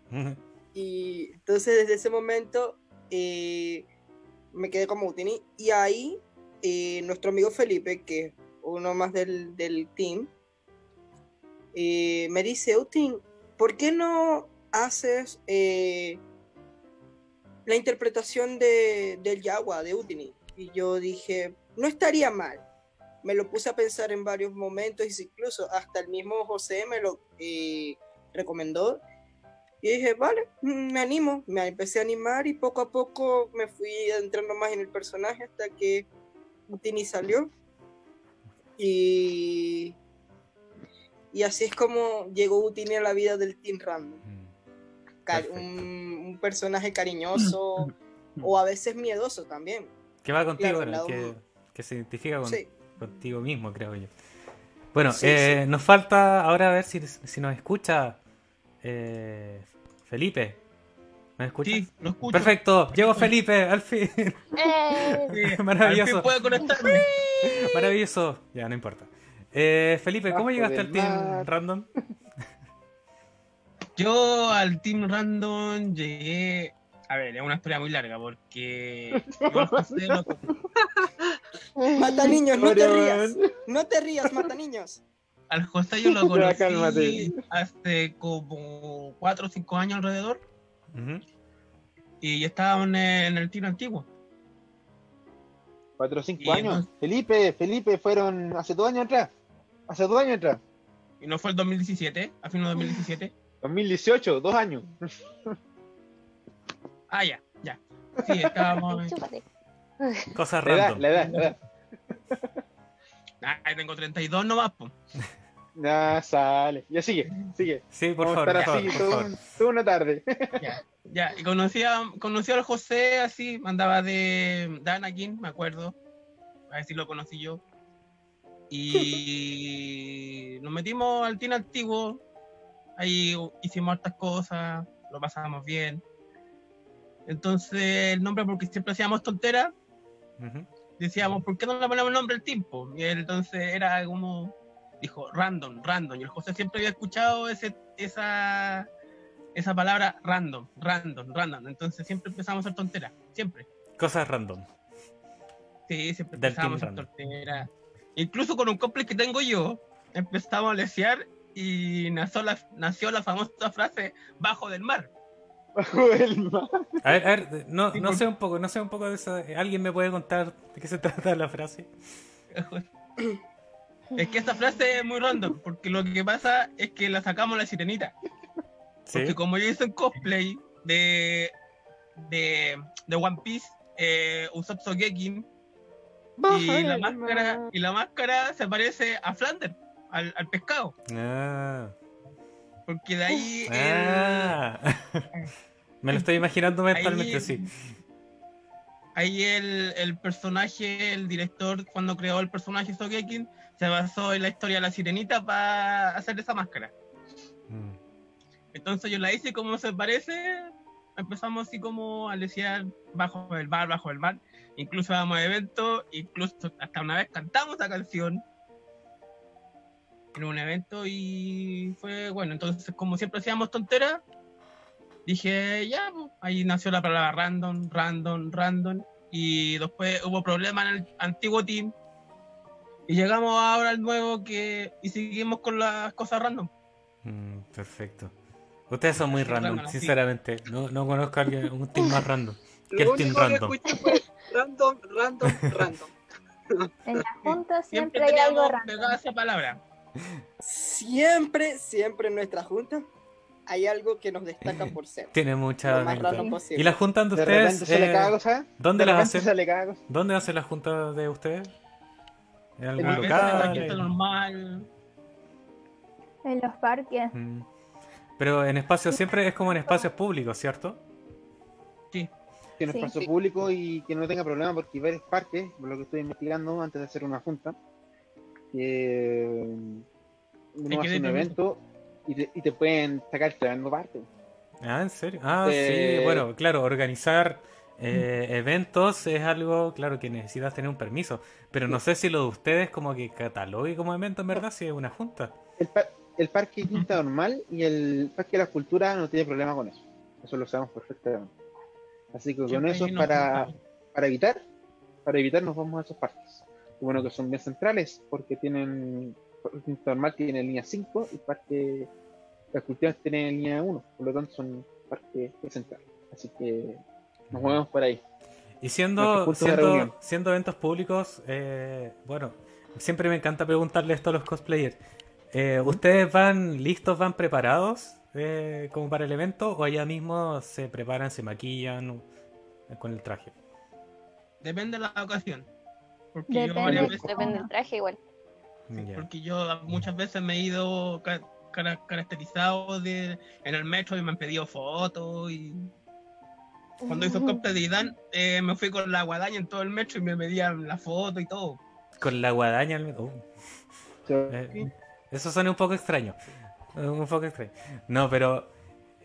Y entonces desde ese momento eh, me quedé como Utini. Y ahí eh, nuestro amigo Felipe, que es uno más del, del team, me dice, Utin, ¿por qué no haces eh, la interpretación de, del Yagua, de Utini? Y yo dije, no estaría mal. Me lo puse a pensar en varios momentos incluso hasta el mismo José me lo eh, recomendó. Y dije, vale, mm, me animo. Me empecé a animar y poco a poco me fui entrando más en el personaje hasta que Utini salió. Y, y así es como llegó Utini a la vida del Team Random. Perfecto. un, un personaje cariñoso o a veces miedoso también. Que va contigo, que, que se identifica con, Sí. contigo mismo, creo yo. Bueno, Sí, eh, nos falta ahora a ver si, si nos escucha eh, Felipe. ¿Nos escucha? Sí, lo escucho. Perfecto, llegó Felipe, al fin. Eh, Maravilloso. Al fin puedo conectarme. Maravilloso. Ya, no importa. Eh, Felipe, ¿cómo llegaste al team random? Yo al Team Random llegué. A ver, es una historia muy larga porque. lo- Mata niños, no te rías. No te rías, mata niños. al José yo lo conocí hace como 4 o 5 años alrededor. Ujú. Y estábamos en el, en el tiro antiguo. Cuatro o cinco Y años. entonces- Felipe, Felipe, fueron hace dos años atrás. Hace dos años atrás. Y no fue el 2017, a fin de 2017. 2018, dos años. Ah, ya, ya. Sí, estábamos. chúpate. Cosas La edad, random. la edad, la edad. Ah, tengo 32 nomás, po. Ya sale. Ya sigue, sigue. Sí, por Vamos favor. a estar así por favor. toda una tarde. Ya, ya, y conocía, conocía al José así, andaba de Danakin, me acuerdo. A ver si lo conocí yo. Y nos metimos al team antiguo. Ahí hicimos hartas cosas, lo pasamos bien. Entonces, el nombre, porque siempre hacíamos tonteras, decíamos, ¿por qué no le ponemos el nombre al tiempo? Y él entonces era como, dijo, random, random. Y el José siempre había escuchado ese, esa, esa palabra random, random, random. Entonces siempre empezamos a hacer tonteras, siempre. Cosas random. Sí, siempre Del empezamos a hacer tonteras. Incluso con un cosplay que tengo yo, empezamos a lesear y nació la, nació la famosa frase bajo del mar. Bajo el mar. A ver, a ver, no, Sí, no por- sé un poco, no sé un poco de eso. ¿Alguien me puede contar de qué se trata la frase? Es que esta frase es muy random, porque lo que pasa es que la sacamos la sirenita. Sí. Porque como yo hice un cosplay de, de, de One Piece, eh, Usopp Sogekin, y la máscara, y la máscara se parece a Flanders, al, al pescado. Ah. Porque de ahí el- Ah. Me lo estoy imaginando mentalmente, ahí- sí. Ahí el, el personaje, el director, cuando creó el personaje Sogekin, se basó en la historia de la sirenita para hacer esa máscara. Mm. Entonces yo la hice como se parece. Empezamos así como a lesear bajo el mar, bajo el mar. Incluso damos a eventos, incluso hasta una vez cantamos la canción en un evento y fue bueno. Entonces, como siempre hacíamos tonteras, dije ya, pues, ahí nació la palabra random, random, random. Y después hubo problemas en el antiguo team. Y llegamos ahora al nuevo que. Y seguimos con las cosas random. Mm, perfecto. Ustedes son muy random, sinceramente. No, no conozco a alguien, un team más random. que el team que random. escuché fue random, random, random. En la junta Siempre siempre hay algo random. esa palabra. Siempre, siempre en nuestra junta hay algo que nos destaca por ser. Tiene mucha Lo más random posible. ¿Y las juntas de De ustedes? sale eh, cada cosa. ¿Dónde de las hacen? sale cada cosa. ¿Dónde hacen las juntas de ustedes? ¿En algún En en la local? fiesta normal. En los parques. Mm. Pero en espacios siempre es como en espacios públicos, ¿cierto? Sí. Que no es Sí. espacio público y que no tenga problema porque hay varios parques, por lo que estoy investigando antes de hacer una junta, que uno hace un evento y te, y te pueden sacar tremendo parte. Ah, ¿en serio? Ah, Eh, sí, bueno, claro, organizar eh, eventos es algo, claro, que necesitas tener un permiso, pero no sé si lo de ustedes como que catalogue como evento en verdad, si es una junta. El, pa- el parque Quinta Normal y el parque de la Cultura no tiene problema con eso. Eso lo sabemos perfectamente. Así que con eso para, para evitar, para evitar nos vamos a esos parques. Y bueno, que son bien centrales porque tienen, el Normal tiene línea 5 y el parque las culturas tiene línea 1, por lo tanto son parques centrales. Así que nos movemos por ahí. Y siendo, siendo eventos públicos, eh, bueno, siempre me encanta preguntarle esto a los cosplayers. Eh, ¿Ustedes van listos, van preparados eh, como para el evento o allá mismo se preparan, se maquillan eh, con el traje? Depende de la ocasión. Porque Depende. yo varias veces, Depende del traje igual. Porque yo muchas veces me he ido ca- cara- caracterizado de, en el metro y me han pedido fotos y cuando hizo copia de Idan eh, me fui con la guadaña en todo el metro y me pedían la foto y todo. Con la guadaña. al- uh, So- eh, eso suena un poco extraño. Un poco extraño. No, pero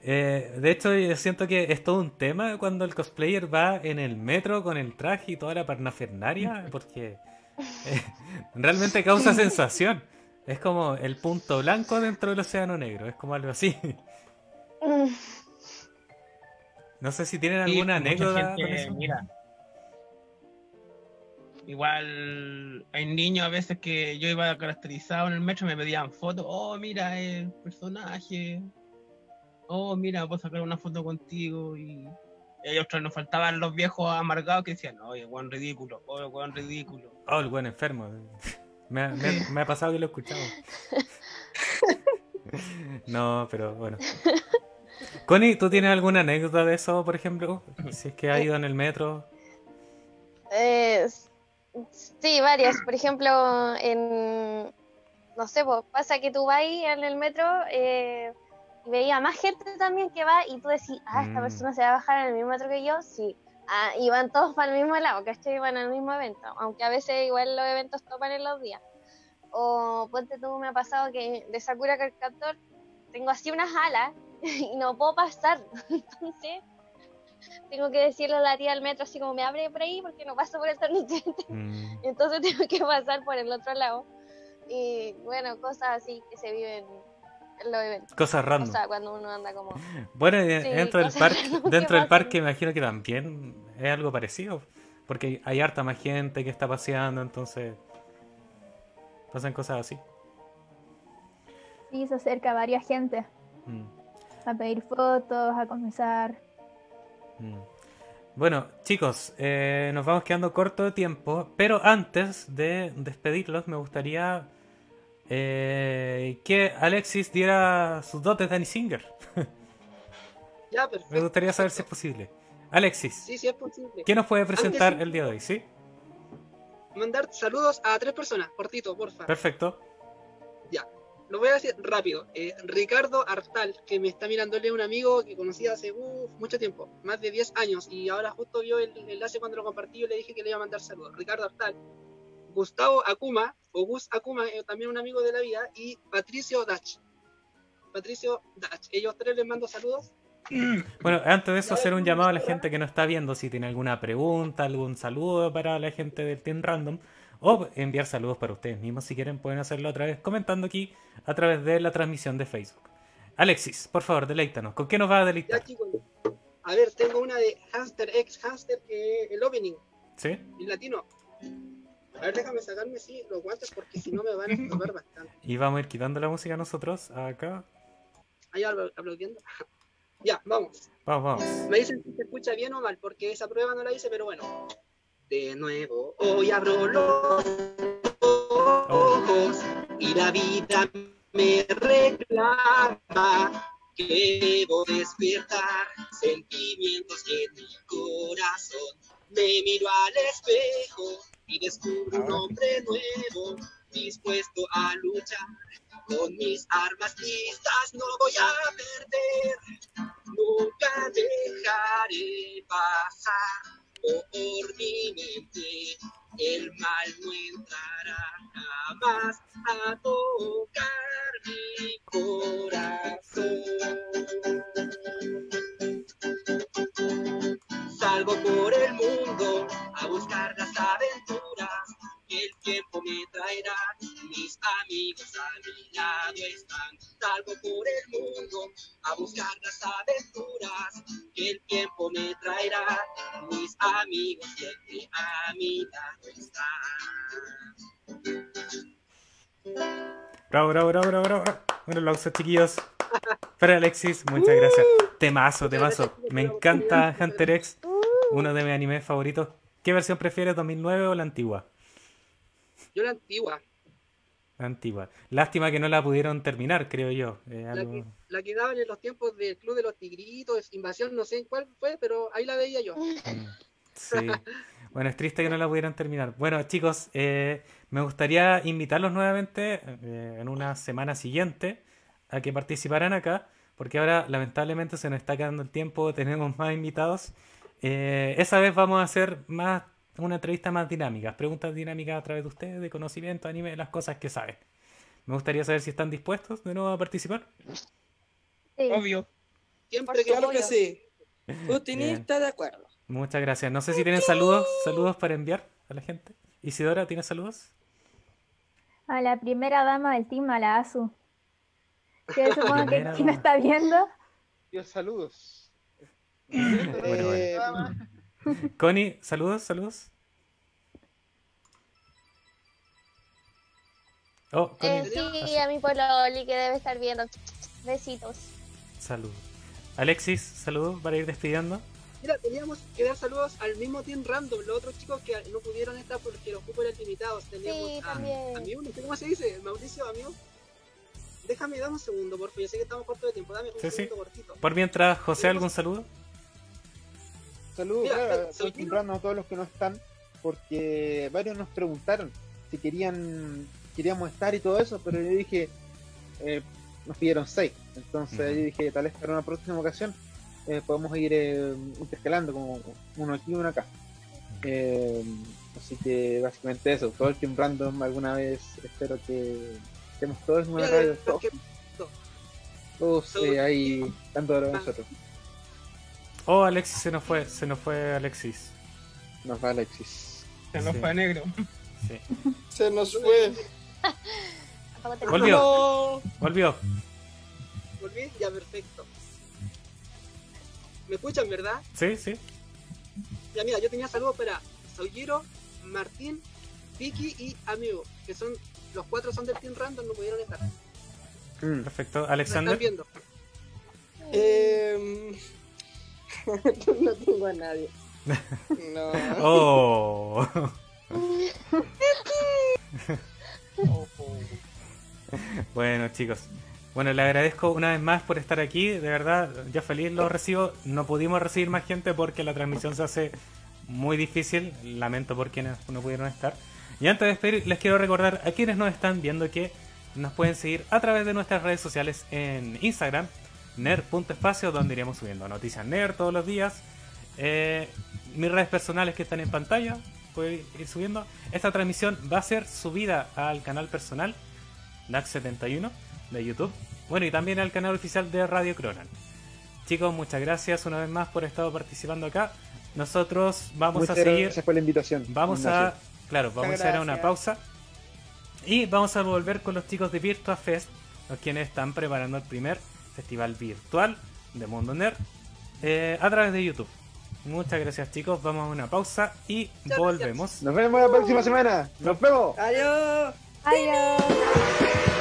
eh, de hecho yo siento que es todo un tema cuando el cosplayer va en el metro con el traje y toda la parnafernaria, porque eh, realmente causa sensación. Es como el punto blanco dentro del océano negro, es como algo así. No sé si tienen alguna anécdota gente, con eso. Mira, igual hay niños a veces que yo iba caracterizado en el metro y me pedían fotos. Oh, mira el personaje. Oh, mira, puedo sacar una foto contigo. Y, y otros nos faltaban los viejos amargados que decían, oye, buen ridículo, oye, buen ridículo. Oh, el buen enfermo. Me ha, me ha- me ha pasado que lo he escuchado. No, pero bueno. Connie, ¿tú tienes alguna anécdota de eso, por ejemplo? Si es que ha ido en el metro. Eh, sí, varias. Por ejemplo, en, no sé, pues pasa que tú vas ahí en el metro eh, y veía más gente también que va y tú decís, ah, esta Mm. persona se va a bajar en el mismo metro que yo, sí. Ah, y van todos para el mismo lado, ¿cachai? Van al mismo evento, aunque a veces igual los eventos topan en los días. O ponte tú, me ha pasado que de Sakura Card Captor tengo así unas alas y no puedo pasar. Entonces, tengo que decirle a la tía del metro así como me abre por ahí porque no paso por el torniquete. Mm, Entonces tengo que pasar por el otro lado. Y bueno, cosas así que se viven en los eventos. Cosas O random. sea, cuando uno anda como... Bueno, Sí, dentro del parque, dentro del parque imagino que también es algo parecido, porque hay harta más gente que está paseando, entonces pasan cosas así. Sí, se acerca varias gente Mm, a pedir fotos, a comenzar. Mm. Bueno, chicos, eh, nos vamos quedando corto de tiempo, pero antes de despedirlos me gustaría eh, que Alexis diera sus dotes de Annie Singer. Ya, Me gustaría saber si es posible. Alexis, Sí, sí es posible. ¿qué nos puede presentar Antes- el día de hoy? ¿Sí? Mandar saludos a tres personas, cortito, porfa. Perfecto. Ya, lo voy a decir rápido. Eh, Ricardo Artal, que me está mirando, él es un amigo que conocí hace mucho tiempo, más de 10 años, y ahora justo vio el enlace cuando lo compartí, yo le dije que le iba a mandar saludos. Ricardo Artal, Gustavo Akuma, o Gus Akuma, eh, también un amigo de la vida, y Patricio Dach. Patricio Dach, ellos tres les mando saludos. Bueno, antes de eso, hacer un llamado a la gente que no está viendo si tiene alguna pregunta, algún saludo para la gente del Team Random, o enviar saludos para ustedes mismos. Si quieren, pueden hacerlo otra vez comentando aquí a través de la transmisión de Facebook. Alexis, por favor, deleítanos. ¿Con qué nos va a Ya deleitar? chicos, a ver, tengo una de Hamster X Hamster, que es el opening, ¿Sí? en latino. A ver, déjame sacarme sí, los guantes porque si no me van a estorbar bastante. Y vamos a ir quitando la música nosotros acá. Ahí apl- aplaudiendo. Ya, vamos. Vamos, vamos. Me dicen si se escucha bien o mal, porque esa prueba no la hice, pero bueno. De nuevo, hoy abro los ojos y la vida me reclama que debo despertar sentimientos en mi corazón. Me miro al espejo y descubro un hombre nuevo, dispuesto a luchar con mis armas listas. No voy a perder nunca dejaré pasar mente. El mal no entrará jamás a tocar mi corazón. Salgo por el mundo a buscar las aventuras que el tiempo me traerá. Mis amigos a mi lado están. Salgo por el mundo a buscar las aventuras el tiempo me traerá. Mis amigos siempre a mi lado están. Bravo, bravo, bravo, bravo, bravo. Un aplauso, chiquillos. Para Alexis, muchas gracias. Temazo, temazo. Me encanta Hunter X, uno de mis animes favoritos. ¿Qué versión prefieres, 2009 o la antigua? Yo la antigua, antigua. Lástima que no la pudieron terminar, creo yo. Eh, la algo- que, la que daban en los tiempos del Club de los Tigritos, Invasión, no sé en cuál fue, pero ahí la veía yo. Mm, Sí. Bueno, es triste que no la pudieran terminar. Bueno, chicos, eh, me gustaría invitarlos nuevamente eh, en una semana siguiente a que participaran acá, porque ahora lamentablemente se nos está quedando el tiempo, tenemos más invitados. Eh, esa vez vamos a hacer más una entrevista más dinámica, preguntas dinámicas a través de ustedes, de conocimiento, anime, las cosas que saben. Me gustaría saber si están dispuestos de nuevo a participar. Sí. Obvio. Siempre que Claro que sí. Está de acuerdo. Muchas gracias. No sé si tienen saludos, saludos para enviar a la gente. Isidora, ¿tienes saludos? A la primera dama del team, a la Asu. Que supongo que, no está viendo. Dios, saludos. Bueno, Eh, Connie, saludos, saludos. Oh, Connie, Eh, sí, a mi Pololi que debe estar viendo. Besitos. saludos. Alexis, saludos para ir despidiendo. Mira, teníamos que dar saludos al mismo Team Random, los otros chicos que no pudieron estar porque los cupos eran limitados. Teníamos Sí, a, también. amigo, no sé cómo se dice, Mauricio, amigo. Déjame, dame un segundo, por favor, yo sé que estamos corto de tiempo, dame un Sí, sí. segundo cortito. Por mientras, José, ¿algún saludo? Saludos Mira, claro, soy temprano a todos los que no están, porque varios nos preguntaron si querían queríamos estar y todo eso, pero yo dije, eh, nos pidieron seis. Entonces yo dije, tal vez para una próxima ocasión eh, podemos ir eh, intercalando como uno aquí y uno acá. así que básicamente eso, todo el Team Random alguna vez espero que estemos todos en una radio, todos, todos ahí dando de nosotros. Oh, Alexis se nos fue, se nos fue Alexis. Nos va Alexis. Se nos fue negro. Sí. Se nos fue. Volvió. Volvió. ¿Volví? Ya, perfecto. ¿Me escuchan, verdad? Sí, sí. Ya, mira, yo tenía saludos para Saullero, Martín, Vicky y Amigo, que son los cuatro son del Team Random, no pudieron estar. Mm. Perfecto. Alexander. ¿Me están viendo? Eh... no tengo a nadie. No. Oh. bueno, chicos. Bueno, le agradezco una vez más por estar aquí. De verdad, ya feliz lo recibo. No pudimos recibir más gente porque la transmisión se hace muy difícil. Lamento por quienes no pudieron estar. Y antes de despedir, les quiero recordar a quienes nos están viendo que nos pueden seguir a través de nuestras redes sociales en Instagram, nerd.espacio, donde iremos subiendo noticias nerd todos los días. Eh, mis redes personales que están en pantalla, pueden ir subiendo. Esta transmisión va a ser subida al canal personal, DAX71, de YouTube. Bueno, y también al canal oficial de Radio Cronan. Chicos, muchas gracias una vez más por estar participando acá. Nosotros vamos a seguir. Gracias por la invitación. Vamos a. Claro, vamos a hacer una pausa. Y vamos a volver con los chicos de Virtua Fest, los quienes están preparando el primer festival virtual de Mundo Nerd eh, a través de YouTube. Muchas gracias chicos, vamos a una pausa y volvemos. Nos vemos la próxima semana. Nos vemos. Adiós. Adiós.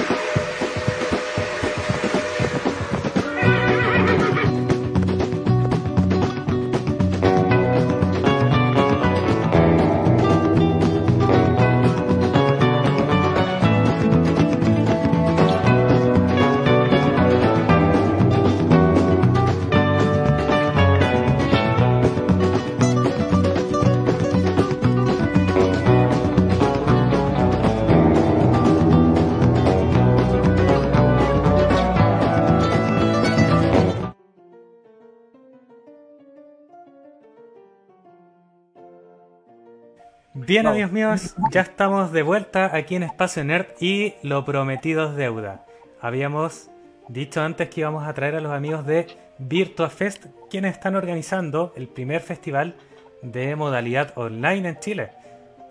Bien, amigos míos, ya estamos de vuelta aquí en Espacio Nerd y lo prometido es deuda. Habíamos dicho antes que íbamos a traer a los amigos de Virtua Fest, quienes están organizando el primer festival de modalidad online en Chile.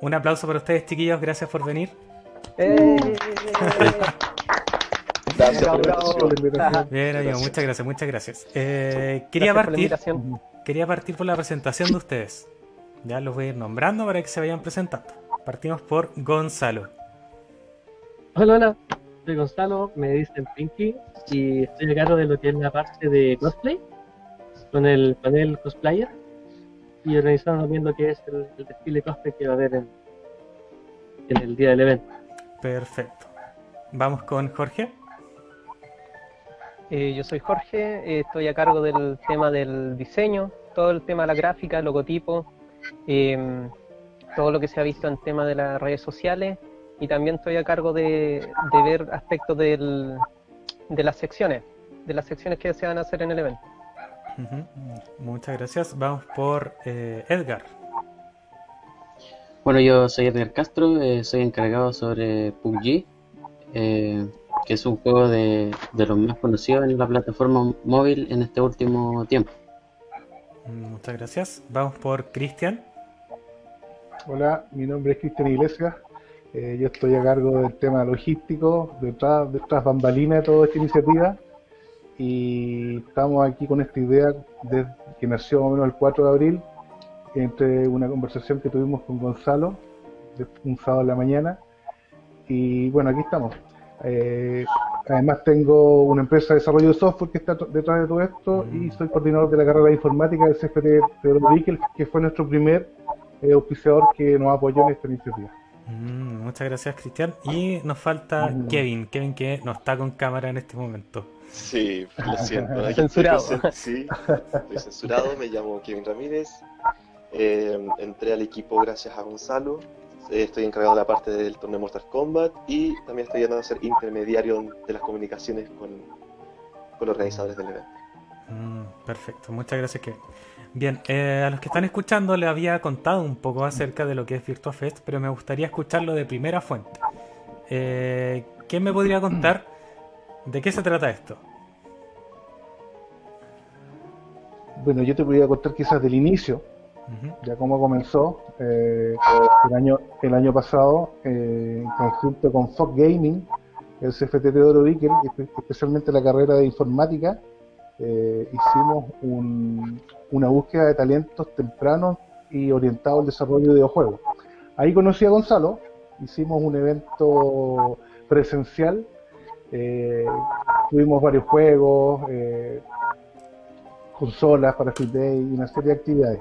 Un aplauso para ustedes, chiquillos, gracias por venir. Eh. Bien, muchas gracias, muchas gracias. Eh, quería, partir, quería partir por la presentación de ustedes. Ya los voy a ir nombrando para que se vayan presentando. Partimos por Gonzalo. Hola, hola. Soy Gonzalo, me dicen Pinky y estoy a cargo de lo que es la parte de cosplay con el panel cosplayer y organizando también lo que es el, desfile cosplay que va a haber en, el día del evento. Perfecto. Vamos con Jorge. Eh, yo soy Jorge, eh, estoy a cargo del tema del diseño, todo el tema de la gráfica, el logotipo, eh, todo lo que se ha visto en tema de las redes sociales y también estoy a cargo de, ver aspectos del, de las secciones, de las secciones que se van a hacer en el evento. Muchas gracias. Vamos por eh, Edgar. Bueno, yo soy Edgar Castro, eh, soy encargado sobre PUBG, eh, que es un juego de, de los más conocidos en la plataforma móvil en este último tiempo. Muchas gracias. Vamos por Cristian. Hola, mi nombre es Cristian Iglesias. Eh, yo estoy a cargo del tema logístico, detrás de estas bambalinas de toda esta iniciativa. Y estamos aquí con esta idea de, que nació más o menos el 4 de abril, entre una conversación que tuvimos con Gonzalo, un sábado en la mañana. Y bueno, aquí estamos. Eh, Además tengo una empresa de desarrollo de software que está detrás de todo esto y soy coordinador de la carrera de informática del CFT de que fue nuestro primer eh, auspiciador que nos apoyó en esta iniciativa. Mm, muchas gracias, Cristian. Y nos falta Kevin, Kevin que no está con cámara en este momento. Sí, lo siento. censurado. sí, estoy censurado. Me llamo Kevin Ramírez. Eh, entré al equipo gracias a Gonzalo. Estoy encargado de la parte del torneo Mortal Kombat y también estoy ayudando a ser intermediario de las comunicaciones con, con los organizadores del evento. Mm, perfecto, muchas gracias que Bien, eh, a los que están escuchando les había contado un poco acerca de lo que es Virtua Fest, pero me gustaría escucharlo de primera fuente. Eh, ¿Quién me podría contar de qué se trata esto? Bueno, yo te podría contar quizás del inicio, ya cómo comenzó. Eh, el, año, el año pasado, en conjunto con Fox Gaming, el CFTT de Oro especialmente la carrera de informática, eh, hicimos una búsqueda de talentos tempranos y orientados al desarrollo de videojuegos. Ahí conocí a Gonzalo, hicimos un evento presencial, eh, tuvimos varios juegos, eh, consolas para Free Day y una serie de actividades.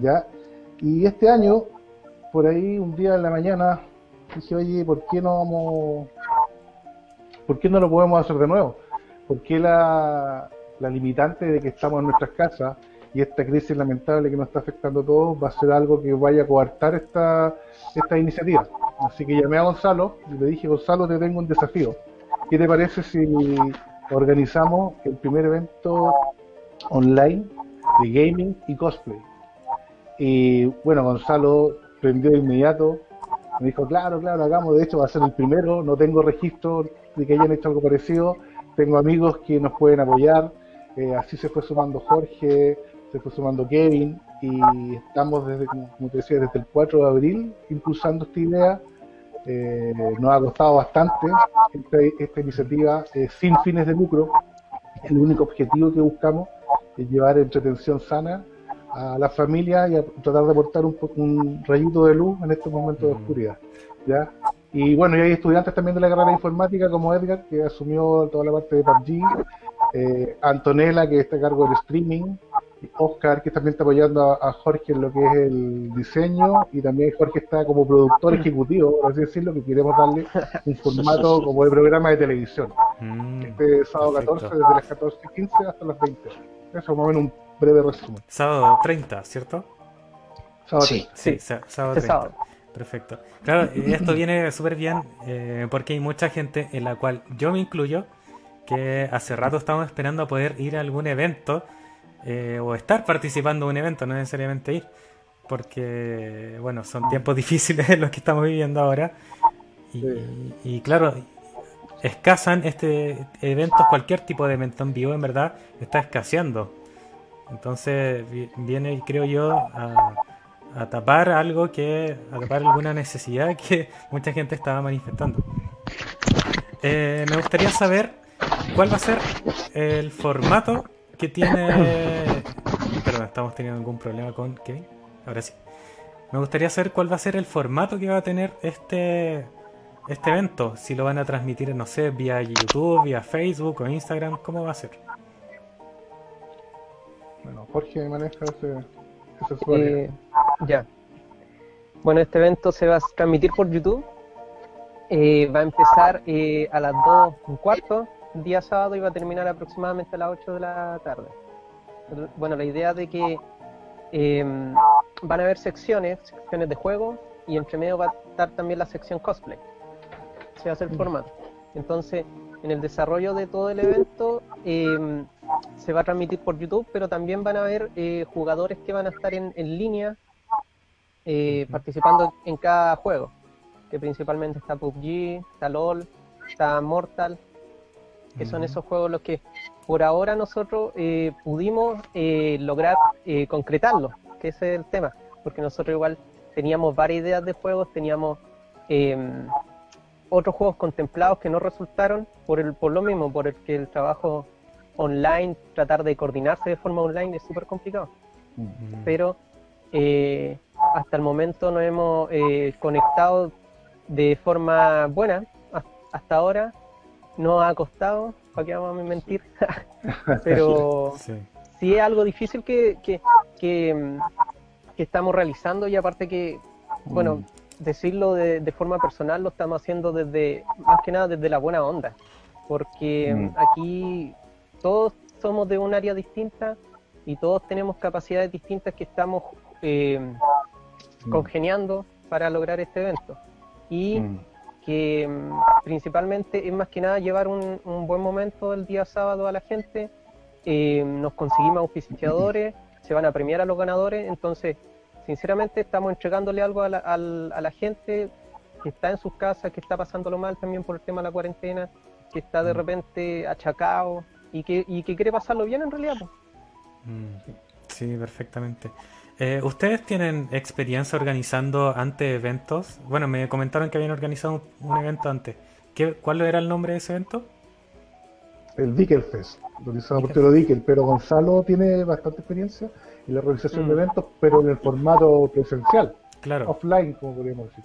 ¿Ya? Y este año, por ahí, un día en la mañana, dije, oye, ¿por qué no vamos, por qué no lo podemos hacer de nuevo? ¿Por qué la, la limitante de que estamos en nuestras casas y esta crisis lamentable que nos está afectando a todos va a ser algo que vaya a coartar esta, esta iniciativa. Así que llamé a Gonzalo y le dije, Gonzalo, te tengo un desafío. ¿Qué te parece si organizamos el primer evento online de gaming y cosplay? Y bueno, Gonzalo prendió de inmediato, me dijo, claro, claro, hagamos, de hecho va a ser el primero, no tengo registro de que hayan hecho algo parecido, tengo amigos que nos pueden apoyar, eh, así se fue sumando Jorge, se fue sumando Kevin y estamos desde, como, te decía, desde el 4 de abril impulsando esta idea. Eh, nos ha costado bastante esta, iniciativa sin fines de lucro. El único objetivo que buscamos es llevar entretención sana a la familia y a tratar de aportar un, un rayito de luz en estos momentos de oscuridad. ¿ya? Y bueno, y hay estudiantes también de la carrera de informática como Edgar, que asumió toda la parte de PUBG, eh, Antonella, que está a cargo del streaming, Oscar, que también está apoyando a, Jorge en lo que es el diseño, y también Jorge está como productor ejecutivo, por así decirlo, que queremos darle un formato como de programa de televisión. Mm, este sábado 14, desde las 14.15 hasta las 20. Eso, más o menos un breve resumen. Sábado 30, ¿cierto? Sábado sí, sí, sábado 30. Perfecto. Claro, esto viene súper bien eh, porque hay mucha gente en la cual yo me incluyo que hace rato estamos esperando a poder ir a algún evento eh, o estar participando en un evento, no necesariamente ir, porque, bueno, son tiempos difíciles los que estamos viviendo ahora. Y, claro, escasan este eventos, cualquier tipo de evento en vivo, en verdad, está escaseando. Entonces viene, creo yo, a tapar algo que, a tapar alguna necesidad que mucha gente estaba manifestando. Eh, me gustaría saber cuál va a ser el formato que tiene... Perdón, estamos teniendo algún problema con Kevin. Ahora sí. Me gustaría saber cuál va a ser el formato que va a tener este, este evento. Si lo van a transmitir, no sé, vía YouTube, vía Facebook o Instagram, ¿cómo va a ser? Bueno, Jorge maneja ese, eh, ya. Bueno, este evento se va a transmitir por YouTube. Eh, va a empezar eh, a las 2 un cuarto, día sábado, y va a terminar aproximadamente a las 8 de la tarde. Bueno, la idea de que em, van a haber secciones, secciones de juego, y entre medio va a estar también la sección cosplay. Se va a hacer el mm. formato. Entonces, en el desarrollo de todo el evento em, se va a transmitir por YouTube, pero también van a haber eh, jugadores que van a estar en, línea eh, participando en cada juego, que principalmente está PUBG, está LOL, está Mortal, que son esos juegos los que por ahora nosotros eh, pudimos lograr concretarlo, que ese es el tema, porque nosotros igual teníamos varias ideas de juegos, teníamos em, otros juegos contemplados que no resultaron por el por lo mismo, por el que el trabajo online, tratar de coordinarse de forma online es súper complicado. Mm. Pero eh, hasta el momento nos hemos eh, conectado de forma buena. Hasta ahora no ha costado, para qué vamos a mentir, pero sí. es algo difícil que, que, que, estamos realizando y aparte que, bueno, mm decirlo de, forma personal lo estamos haciendo desde, más que nada desde la buena onda, porque mm. aquí todos somos de un área distinta y todos tenemos capacidades distintas que estamos eh, mm. congeniando para lograr este evento. Y Mm. que mm, principalmente es más que nada llevar un, un buen momento el día sábado a la gente. Eh, nos conseguimos auspiciadores, se van a premiar a los ganadores, entonces sinceramente estamos entregándole algo a la, a la gente que está en sus casas, que está pasándolo mal también por el tema de la cuarentena, que está de repente achacado y que, y que quiere pasarlo bien en realidad. pues. Mm, Sí, perfectamente. Eh, ¿Ustedes tienen experiencia organizando antes eventos? Bueno, me comentaron que habían organizado un, un evento antes. ¿Qué, ¿Cuál era el nombre de ese evento? El Dickelfest, organizado por Tero Dickel, pero Gonzalo tiene bastante experiencia en la organización de Mm. eventos, pero en el formato presencial, Claro. offline, como podríamos decir.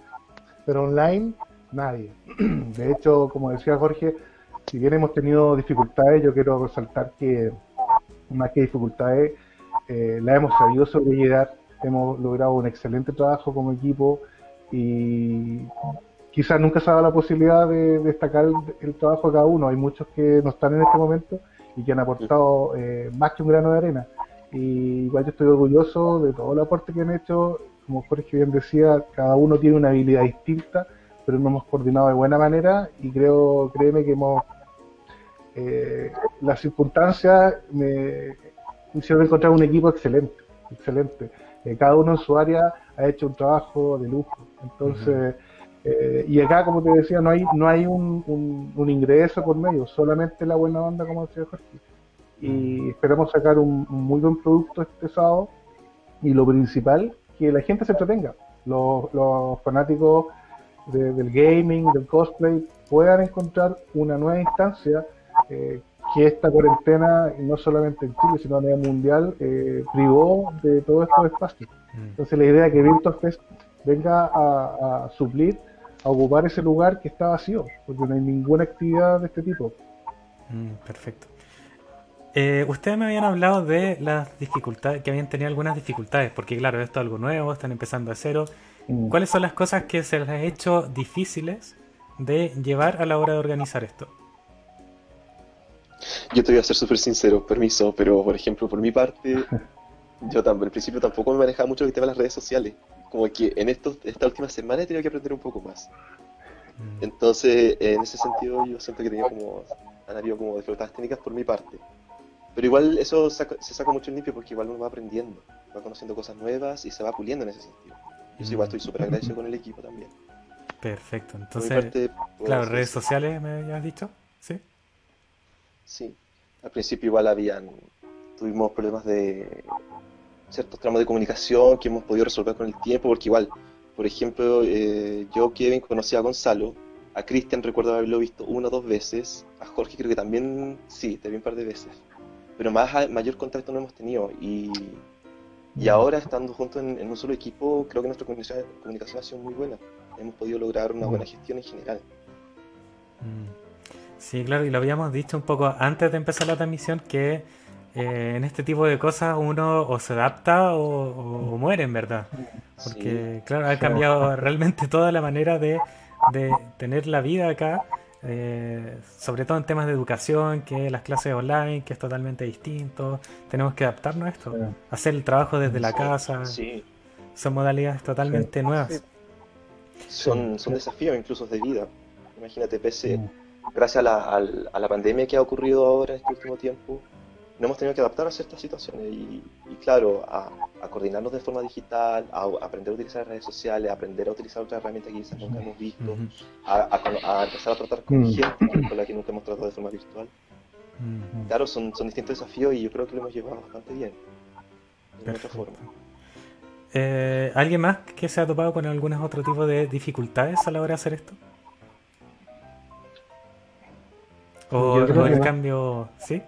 Pero online, nadie. De hecho, como decía Jorge, si bien hemos tenido dificultades, yo quiero resaltar que más que dificultades, eh, la hemos sabido sobrellevar, hemos logrado un excelente trabajo como equipo y quizás nunca se ha dado la posibilidad de destacar el, trabajo de cada uno. Hay muchos que no están en este momento y que han aportado eh, más que un grano de arena. Y igual yo estoy orgulloso de todo el aporte que han hecho. Como Jorge bien decía, cada uno tiene una habilidad distinta, pero nos hemos coordinado de buena manera y creo, créeme que hemos eh, las circunstancias me hicieron encontrar un equipo excelente, excelente. Eh, cada uno en su área ha hecho un trabajo de lujo. Entonces, eh, y acá, como te decía, no hay, no hay un, un- un ingreso por medio, solamente la buena onda, como decía Jorge. Y esperamos sacar un, un muy buen producto este sábado. Y lo principal, que la gente se entretenga. Los, los fanáticos de- del gaming, del cosplay, puedan encontrar una nueva instancia eh, que esta cuarentena, no solamente en Chile, sino a nivel mundial, eh, privó de todos estos espacios. Entonces la idea es que Virtual Fest venga a, a suplir, a ocupar ese lugar que está vacío, porque no hay ninguna actividad de este tipo. Mm, perfecto. Eh, ustedes me habían hablado de las dificultades, que habían tenido algunas dificultades, porque claro, esto es algo nuevo, están empezando de cero. Mm. ¿Cuáles son las cosas que se les ha hecho difíciles de llevar a la hora de organizar esto? Yo te voy a ser súper sincero, permiso, pero por ejemplo, por mi parte, yo tampoco, al principio tampoco me manejaba mucho el tema de las redes sociales. Como que en estos, esta última semana he tenido que aprender un poco más. Entonces, en ese sentido, yo siento que tenido como, han habido como dificultades técnicas por mi parte. Pero igual eso saca- se saca mucho en limpio porque igual uno va aprendiendo, va conociendo cosas nuevas y se va puliendo en ese sentido. Yo igual estoy súper agradecido con el equipo también. Perfecto, entonces, parte, claro, redes sociales me habías dicho, ¿sí? Sí, al principio igual habían, tuvimos problemas de ciertos tramos de comunicación que hemos podido resolver con el tiempo, porque igual, por ejemplo, eh, yo, Kevin, conocí a Gonzalo, a Cristian recuerdo haberlo visto una o dos veces, a Jorge creo que también, sí, también un par de veces, pero más mayor contacto no hemos tenido y, y ahora estando juntos en, en un solo equipo, creo que nuestra comunicación, comunicación ha sido muy buena, hemos podido lograr una buena gestión en general. Sí, claro, y lo habíamos dicho un poco antes de empezar la transmisión que eh, en este tipo de cosas uno o se adapta o, o- o muere, en verdad. Porque, claro, ha Sí. cambiado realmente toda la manera de, de tener la vida acá, eh, sobre todo en temas de educación, que las clases online, que es totalmente distinto. Tenemos que adaptarnos a esto, hacer el trabajo desde la casa. sí. Son modalidades totalmente nuevas. son, son desafíos incluso de vida. Imagínate, pese, gracias a la, al- a la pandemia que ha ocurrido ahora en este último tiempo, nos hemos tenido que adaptar a ciertas situaciones y, y claro, a, a coordinarnos de forma digital, a, a aprender a utilizar redes sociales, a aprender a utilizar otras herramientas que quizás nunca hemos visto, a, empezar a tratar con Mm. gente con la que nunca hemos tratado de forma virtual. Claro, son, son distintos desafíos y yo creo que lo hemos llevado bastante bien. De otra forma. Eh, ¿Alguien más que se ha topado con algunos otro tipo de dificultades a la hora de hacer esto? O, Yo creo o que el cambio, ¿sí?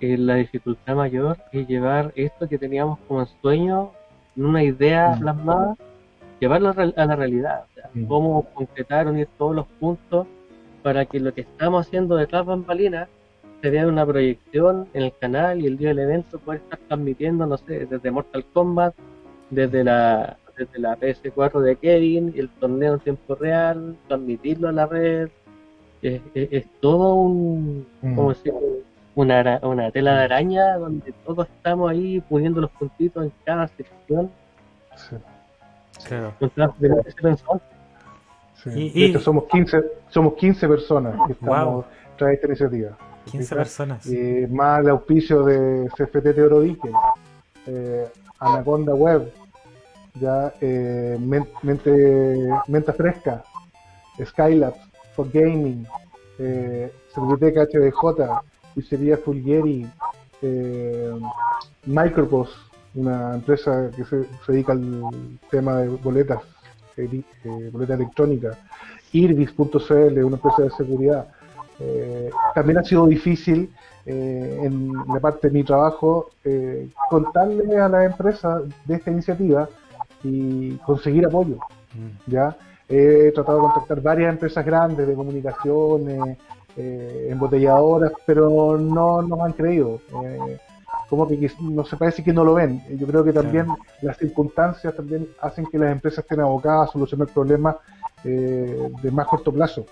Eh, la dificultad mayor es llevar esto que teníamos como sueño, en una idea Mm. plasmada, llevarlo a la realidad. O sea, cómo concretar, unir todos los puntos para que lo que estamos haciendo detrás bambalinas se vea una proyección en el canal y el día del evento poder estar transmitiendo, no sé, desde Mortal Kombat, desde la, desde la PS4 de Kevin, el torneo en tiempo real, transmitirlo a la red. Es, es- es todo un, Mm. ¿cómo decirlo? una, una tela de araña donde todos estamos ahí poniendo los puntitos en cada sección. Claro. Sí. Y, de hecho, somos 15, somos 15 personas que estamos wow. tras esta iniciativa. 15 personas. Y más el auspicio de CFT Teorodique, eh, Anaconda Web, ya eh, Mente, Menta Fresca, Skylabs, For Gaming, eh, Biblioteca HBJ, Pizzería Fulgeri, eh, una empresa que se, dedica al tema de boletas, eh, boleta electrónica, Irbis.cl, una empresa de seguridad. Eh, también ha sido difícil eh, en la parte de mi trabajo contarle a la empresa de esta iniciativa y conseguir apoyo. Mm. ¿ya? He tratado de contactar varias empresas grandes de comunicaciones, eh, embotelladoras, pero no nos han creído. Eh, como que no se parece que no lo ven. Yo creo que también las circunstancias también hacen que las empresas estén abocadas a solucionar problemas eh, de más corto plazo,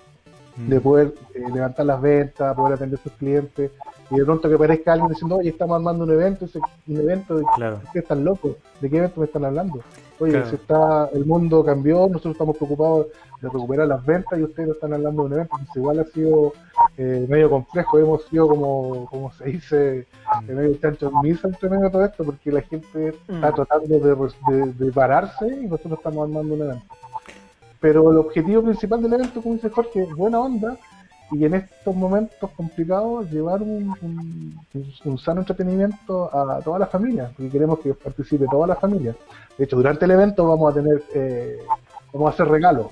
mm. de poder eh, levantar las ventas, poder atender a sus clientes, y de pronto que aparezca alguien diciendo, oye, estamos armando un evento, un evento, de qué están locos? ¿De qué evento me están hablando? Oye, si está, el mundo cambió, nosotros estamos preocupados de recuperar las ventas y ustedes están hablando de un evento, igual ha sido eh, medio complejo, hemos sido como, como se dice, mm. medio chancho misa entre medio de todo esto, porque la gente está mm. tratando de, de, pararse y nosotros estamos armando un evento. Pero el objetivo principal del evento, como dice Jorge, es buena onda y en estos momentos complicados llevar un, un, sano entretenimiento a toda la familia, porque queremos que participe toda la familia. De hecho, durante el evento vamos a tener, eh, vamos a hacer regalos,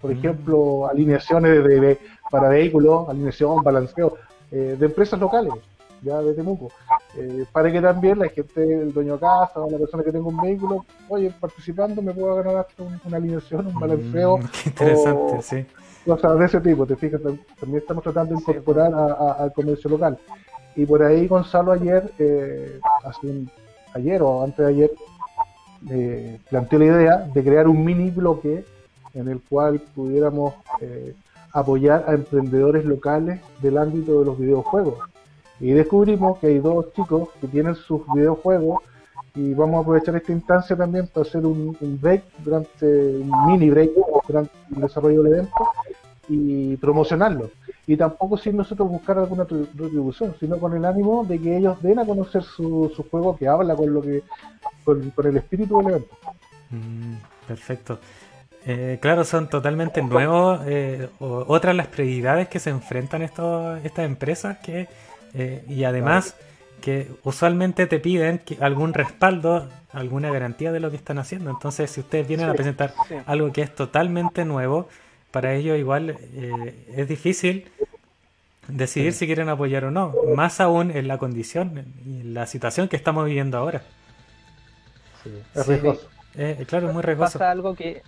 por mm. ejemplo, alineaciones de, para vehículos, alineación, balanceo, eh, de empresas locales, ya de Temuco, eh, para que también la gente, el dueño de casa o la persona que tenga un vehículo, oye, participando me pueda ganar una alineación, un balanceo. Mm, qué interesante, sí cosas de ese tipo, te fijas, también estamos tratando de incorporar al comercio local. Y por ahí Gonzalo ayer, eh, ayer o antes de ayer, eh, planteó la idea de crear un mini bloque en el cual pudiéramos eh, apoyar a emprendedores locales del ámbito de los videojuegos. Y descubrimos que hay dos chicos que tienen sus videojuegos y vamos a aprovechar esta instancia también para hacer un, break durante un mini break durante el desarrollo del evento y promocionarlo. Y tampoco sin nosotros buscar alguna retribución, sino con el ánimo de que ellos den a conocer su, su juego que habla con lo que con, el espíritu del evento. Mm, perfecto. Eh, claro, son totalmente nuevos. Eh, otras las prioridades que se enfrentan estos, estas empresas que eh, y además que usualmente te piden algún respaldo, alguna garantía de lo que están haciendo. Entonces, si ustedes vienen a presentar algo que es totalmente nuevo, para ellos igual eh, es difícil decidir si quieren apoyar o no, más aún en la condición y en la situación que estamos viviendo ahora. es riesgoso. Eh, claro, es muy riesgoso. Pasa algo que,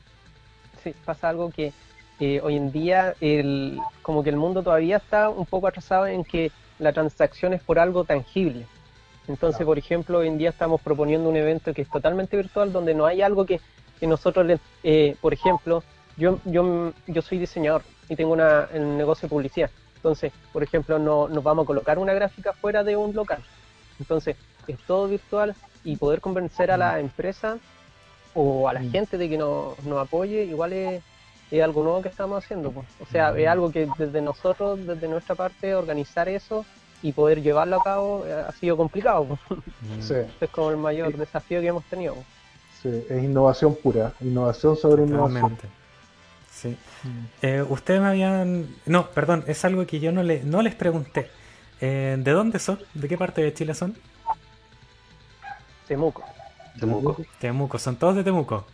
sí, pasa algo que eh, hoy en día el, como que el mundo todavía está un poco atrasado en que la transacción es por algo tangible. Entonces, por ejemplo, hoy en día estamos proponiendo un evento que es totalmente virtual, donde no hay algo que, que nosotros, eh, por ejemplo, yo, yo, yo soy diseñador y tengo una, un negocio de publicidad. Entonces, por ejemplo, no, nos vamos a colocar una gráfica fuera de un local. Entonces, es todo virtual y poder convencer a la empresa o a la gente de que nos, nos apoye, igual es, es algo nuevo que estamos haciendo. Pues. O sea, es algo que desde nosotros, desde nuestra parte, organizar eso y poder llevarlo a cabo eh, ha sido complicado. Pues. Sí. es como el mayor desafío que hemos tenido. Pues. Sí, es innovación pura, innovación sobre innovación. Sí. Mm. Eh, ustedes me habían... No, perdón, es algo que yo no, le, no les pregunté. Eh, ¿De dónde son? ¿De qué parte de Chile son? Temuco. Temuco. Temuco, son todos de Temuco.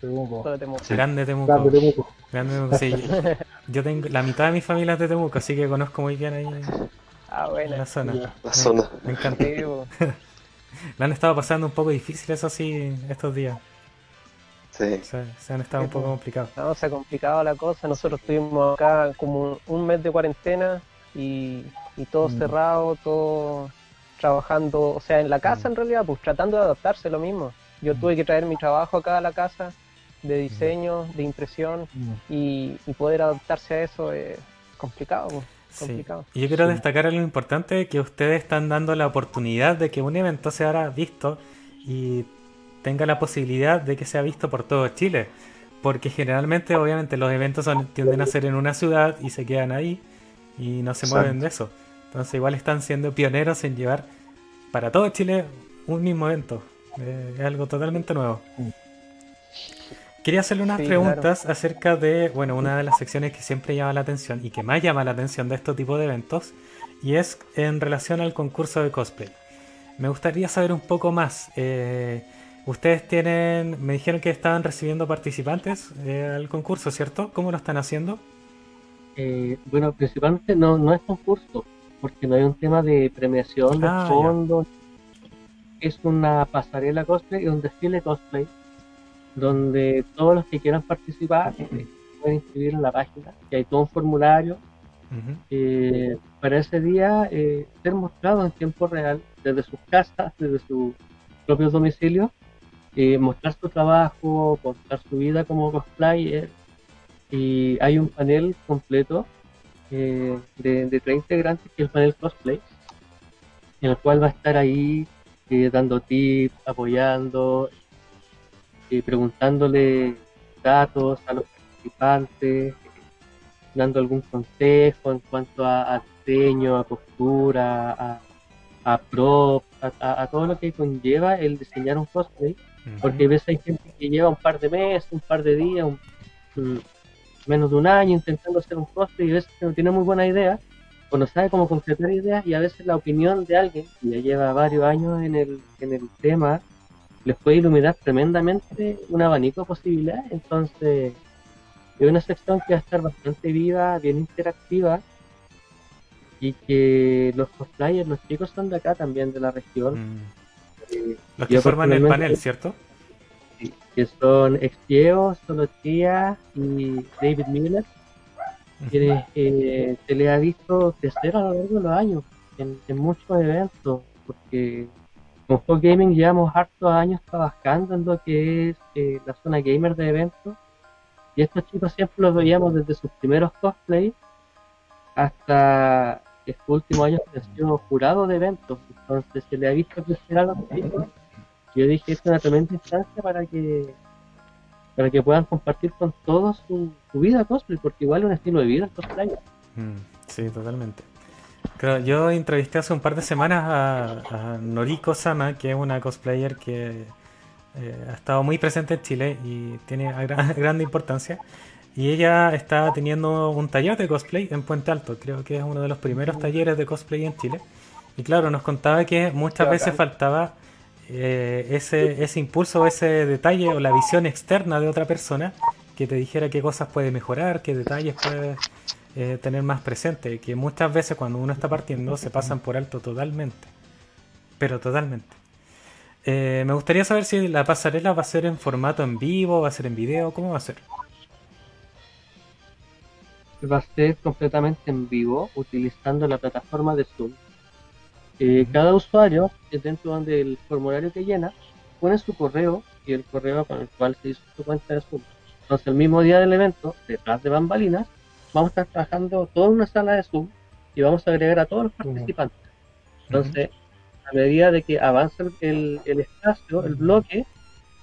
Temuco. Grande Temuco. Grande Temuco. Grande Temuco. Sí, yo, tengo la mitad de mi familia es de Temuco, así que conozco muy bien ahí ah, bueno. la zona. La zona. Me, encanta. la han estado pasando un poco difícil eso sí estos días. Sí. Se, han estado un poco complicados. No, se ha complicado la cosa. Nosotros estuvimos acá como un mes de cuarentena y, todo mm. cerrado, todo trabajando, o sea, en la casa mm. en realidad, pues tratando de adaptarse lo mismo. Yo mm. tuve que traer mi trabajo acá a la casa de diseño, de impresión y, poder adaptarse a eso es complicado. Pues, complicado. Y yo quiero destacar algo importante, que ustedes están dando la oportunidad de que un evento se haga visto y tenga la posibilidad de que sea visto por todo Chile. Porque generalmente, obviamente, los eventos tienden a ser en una ciudad y se quedan ahí y no se mueven de eso. Entonces, igual están siendo pioneros en llevar para todo Chile un mismo evento. Eh, es algo totalmente nuevo. Mm. Quería hacerle unas preguntas acerca de, bueno, una de las secciones que siempre llama la atención y que más llama la atención de este tipo de eventos, y es en relación al concurso de cosplay. Me gustaría saber un poco más. Eh, ustedes tienen, me dijeron que estaban recibiendo participantes eh, al concurso, ¿cierto? ¿Cómo lo están haciendo? Eh, bueno, principalmente no, no es concurso, porque no hay un tema de premiación, de ah, fondos. Es una pasarela cosplay y un desfile cosplay donde todos los que quieran participar eh, pueden inscribir en la página, que hay todo un formulario eh, para ese día eh, ser mostrado en tiempo real desde sus casas, desde su propio domicilio, mostrar su trabajo, mostrar su vida como cosplayer. Y hay un panel completo de, de tres integrantes, que es el panel cosplay, en el cual va a estar ahí dando tips, apoyando, preguntándole datos a los participantes, dando algún consejo en cuanto a, diseño, a postura, a prop, a, todo lo que conlleva el diseñar un cosplay, porque a veces hay gente que lleva un par de meses, un par de días, menos de un año intentando hacer un cosplay y a veces no tiene muy buena idea o no sabe cómo concretar ideas y a veces la opinión de alguien que ya lleva varios años en el, en el tema les puede iluminar tremendamente un abanico de posibilidades. Entonces, es una sección que va a estar bastante viva, bien interactiva y que los cosplayers, los chicos son de acá también, de la región. Mm. Eh, los que forman el panel, ¿cierto? Sí, que son Extieo, Solotía y David Miller, que eh, se le ha visto crecer a lo largo de los años en, en muchos eventos, porque con Gaming llevamos hartos años trabajando en lo que es eh, la zona gamer de eventos. Y estos chicos siempre los veíamos desde sus primeros cosplays hasta estos últimos años que han sido jurados de eventos. Entonces se le ha visto crecer a los chicos. Yo dije, es una tremenda instancia para que para que puedan compartir con todos su, vida cosplay, porque igual es un estilo de vida el cosplay. Mm, sí, totalmente yo entrevisté hace un par de semanas a, Noriko Sama, que es una cosplayer que eh, ha estado muy presente en Chile y tiene gran, grande importancia. Y ella está teniendo un taller de cosplay en Puente Alto, creo que es uno de los primeros talleres de cosplay en Chile. Y claro, nos contaba que muchas veces faltaba eh, ese, ese impulso, ese detalle o la visión externa de otra persona que te dijera qué cosas puede mejorar, qué detalles puede eh, tener más presente, que muchas veces cuando uno está partiendo se pasan por alto totalmente, pero totalmente. Eh, me gustaría saber si la pasarela va a ser en formato en vivo, va a ser en video, ¿cómo va a ser? Va a ser completamente en vivo utilizando la plataforma de Zoom. Eh, cada usuario, dentro del formulario que llena, pone su correo y el correo con el cual se hizo su cuenta de Zoom. Entonces, el mismo día del evento, detrás de bambalinas, vamos a estar trabajando toda una sala de Zoom y vamos a agregar a todos los participantes. Entonces, a medida de que avanza el, espacio, el bloque,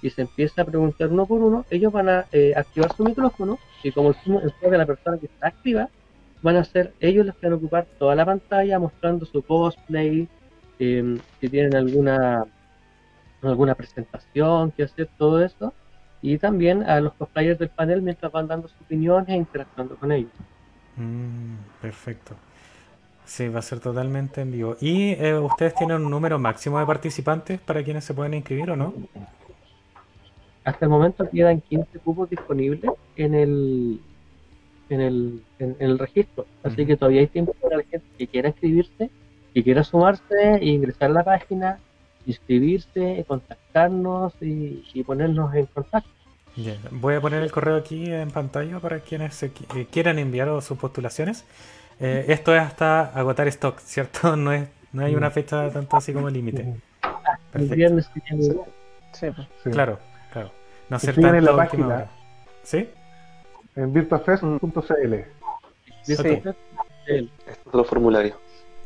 y se empieza a preguntar uno por uno, ellos van a eh, activar su micrófono y como el Zoom de la persona que está activa, van a ser ellos los que van a ocupar toda la pantalla mostrando su cosplay, em, si tienen alguna alguna presentación que hacer, todo eso y también a los cosplayers del panel mientras van dando sus opiniones e interactuando con ellos. Mm, perfecto. Sí, va a ser totalmente en vivo. ¿Y eh, ustedes tienen un número máximo de participantes para quienes se pueden inscribir o no? Hasta el momento quedan 15 cupos disponibles en el en el, en, el registro. Así que todavía hay tiempo para la gente que quiera inscribirse, que quiera sumarse e ingresar a la página inscribirse, contactarnos y, ponernos en contacto. Voy a poner el correo aquí en pantalla para quienes se eh, quieran enviar sus postulaciones. Eh, esto es hasta agotar stock, ¿cierto? No es no hay una fecha tanto así como límite. El viernes sí, Claro, claro. No ser tanto en la página. ¿Sí? En virtuafest.cl. Sí. Este es los formularios.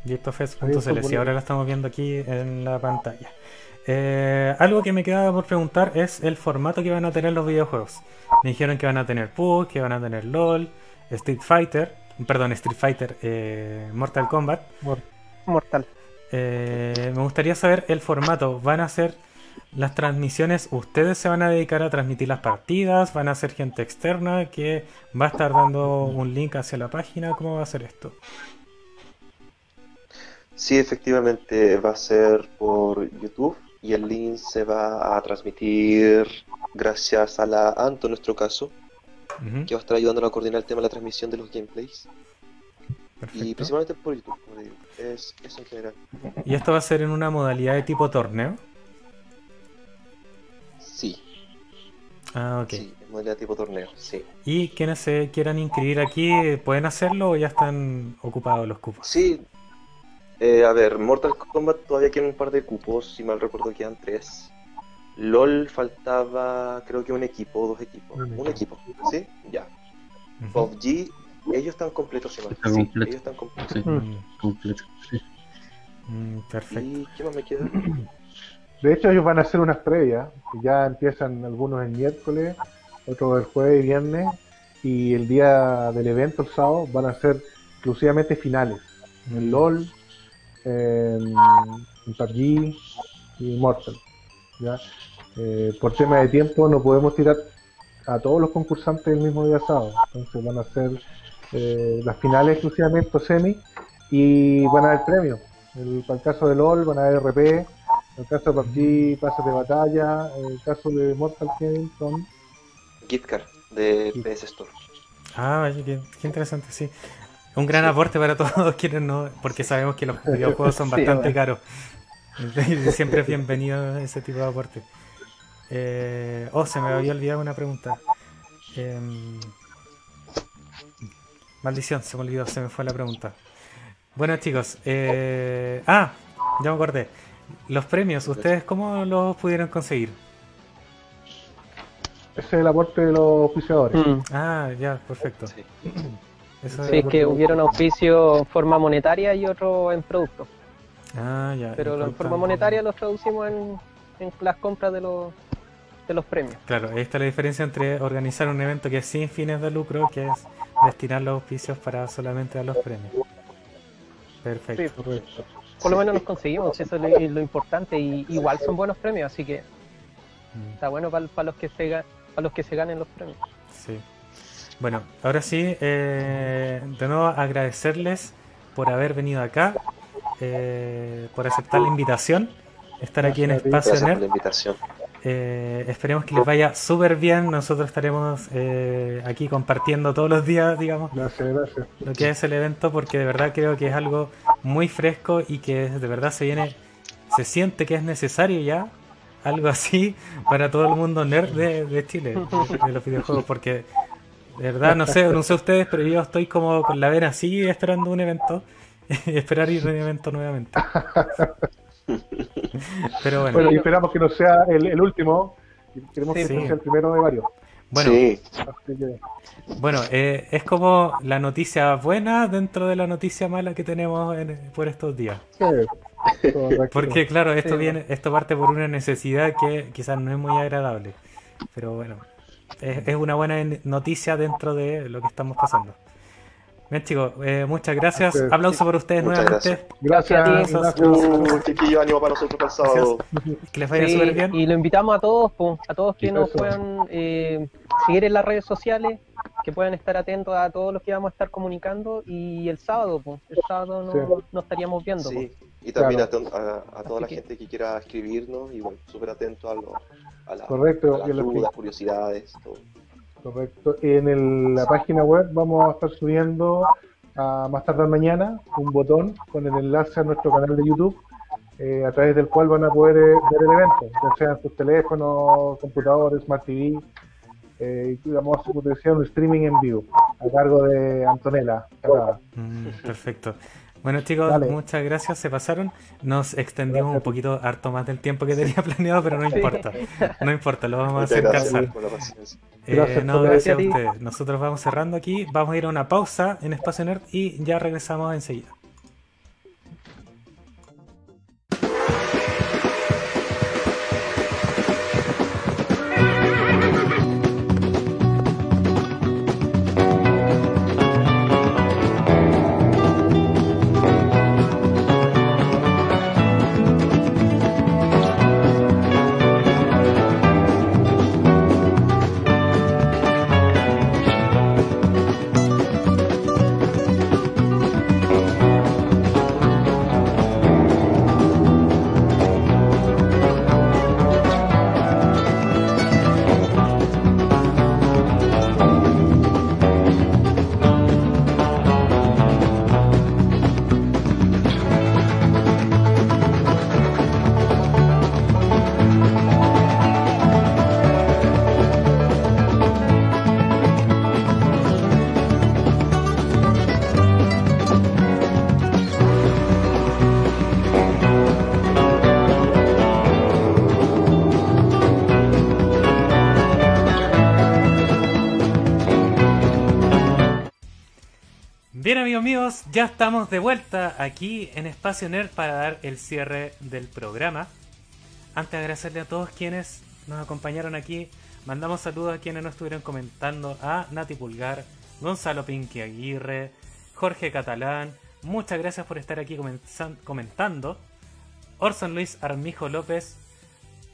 Virtuafest.cl, si ahora lo estamos viendo aquí en la pantalla. Eh, algo que me quedaba por preguntar es el formato que van a tener los videojuegos. Me dijeron que van a tener PUG, que van a tener LOL, Street Fighter, perdón, Street Fighter, eh, Mortal Kombat. Mortal. Eh, me gustaría saber el formato. ¿Van a ser las transmisiones? ¿Ustedes se van a dedicar a transmitir las partidas? ¿Van a ser gente externa que va a estar dando un link hacia la página? ¿Cómo va a ser esto? Sí, efectivamente va a ser por YouTube y el link se va a transmitir gracias a la Anto en nuestro caso, que va a estar ayudándonos a coordinar el tema de la transmisión de los gameplays. Y principalmente por YouTube, como digo. Es eso en general. ¿Y esto va a ser en una modalidad de tipo torneo? Ah, ok. sí, modalidad tipo torneo, sí. ¿Y quienes se quieran inscribir aquí pueden hacerlo o ya están ocupados los cupos? Sí, eh, a ver, Mortal Kombat todavía quedan un par de cupos, si mal recuerdo quedan tres. LOL faltaba, creo que un equipo, o dos equipos. Un Un equipo, ¿sí? Ya. Ujú. PUBG, ellos están completos, si mal- Está sí, completo. ellos están completos. Sí, Mm, completo. Sí. mm, perfecto. ¿Y qué más me queda? De hecho, ellos van a hacer unas previas. Ya empiezan algunos el miércoles, otros el jueves y viernes. Y el día del evento, el sábado, van a ser exclusivamente finales. En LOL, en, en PUBG y Mortal. Eh, por tema de tiempo no podemos tirar a todos los concursantes el mismo día sábado. Entonces van a ser eh, las finales exclusivamente semi y van a haber premios. El, para el caso de LOL van a haber RP, el caso de PUBG pases de batalla, en el caso de Mortal Kombat son Gift card de PS Store. Ah, vaya, qué, qué interesante, sí. Un gran aporte para todos quienes no, porque sabemos que los videojuegos son Sí, bastante bueno. caros. Siempre es bienvenido ese tipo de aporte. Eh, oh, se me había olvidado una pregunta. Em, maldición, se me olvidó, se me fue la pregunta. Bueno chicos, eh, ah, ya me acordé. Los premios, ¿ustedes cómo los pudieron conseguir? ese es el aporte de los auspiciadores. Mm. Ah, ya, perfecto. Sí. Eso Sí, es que hubieron auspicio en forma monetaria y otro en producto. Ah, ya. Pero en forma monetaria los traducimos en, en las compras de los, de los premios. Claro, ahí está la diferencia entre organizar un evento que es sin fines de lucro, que es destinar los auspicios para solamente a los premios. Perfecto. Sí, Correcto. Por lo menos nos conseguimos, eso es lo, es lo importante. Y igual son buenos premios, así que Mm, está bueno para, los que se para los que se ganen los premios. Sí. Bueno, ahora sí, eh, de nuevo agradecerles por haber venido acá, eh, por aceptar la invitación, estar aquí en. Espacio Gracias por Nerd. la invitación. Eh, esperemos que les vaya súper bien. Nosotros estaremos eh, aquí compartiendo todos los días, digamos, Gracias, gracias. lo que es el evento porque de verdad creo que es algo muy fresco y que de verdad se viene, se siente que es necesario ya algo así para todo el mundo nerd de, de Chile, de, de los videojuegos, porque de verdad no sé, no sé ustedes, pero yo estoy como con la vena así esperando un evento, esperar ir a un evento nuevamente. Pero bueno, Bueno, y esperamos que no sea el, el último. y Queremos que Sí. sea el primero de varios. bueno, Sí, que, Bueno, eh, es como la noticia buena dentro de la noticia mala que tenemos en- por estos días. sí. Porque claro, esto Sí. viene, esto parte por una necesidad que quizás no es muy agradable. Pero bueno, es, es una buena en- noticia dentro de lo que estamos pasando. Bien chicos, eh, muchas gracias. Es. Aplauso para ustedes Muchas nuevamente. Gracias, Gracias a gracias. Uh, chiquillo, ánimo para nosotros para el sábado. Que les vaya Sí, súper bien. Y lo invitamos a todos, po, a todos que nos puedan eh, seguir en las redes sociales, que puedan estar atentos a todos los que vamos a estar comunicando y el sábado, po, el sábado no, Sí. nos estaríamos viendo. Sí, y también Claro. a, a- a toda la que- gente que quiera escribirnos, y bueno, súper atento a, lo, a, la- Correcto, a las dudas, curiosidades, todo. Correcto. En el- la página web vamos a estar subiendo a más tardar mañana un botón con el enlace a nuestro canal de YouTube, eh, a través del cual van a poder eh, ver el evento, ya sea en sus teléfonos, computadores, Smart TV. Eh, y vamos a hacer, como te decía, un streaming en vivo a cargo de Antonella. Mm, perfecto. Bueno chicos, Dale. muchas gracias, se pasaron. Nos extendimos un poquito harto más del tiempo que tenía planeado, pero no importa. No importa, lo vamos a hacer gracias calzar. Paciencia. Eh, Gracias, no, gracias a Gracias ustedes. Nosotros vamos cerrando aquí. Vamos a ir a una pausa en Espacio Nerd y ya regresamos enseguida. Bien amigos míos, ya estamos de vuelta aquí en Espacio Nerd para dar el cierre del programa. Antes de agradecerle a todos quienes nos acompañaron aquí, mandamos saludos a quienes nos estuvieron comentando, a Nati Pulgar, Gonzalo Pinky Aguirre, Jorge Catalán, muchas gracias por estar aquí comentando, Orson Luis Armijo López,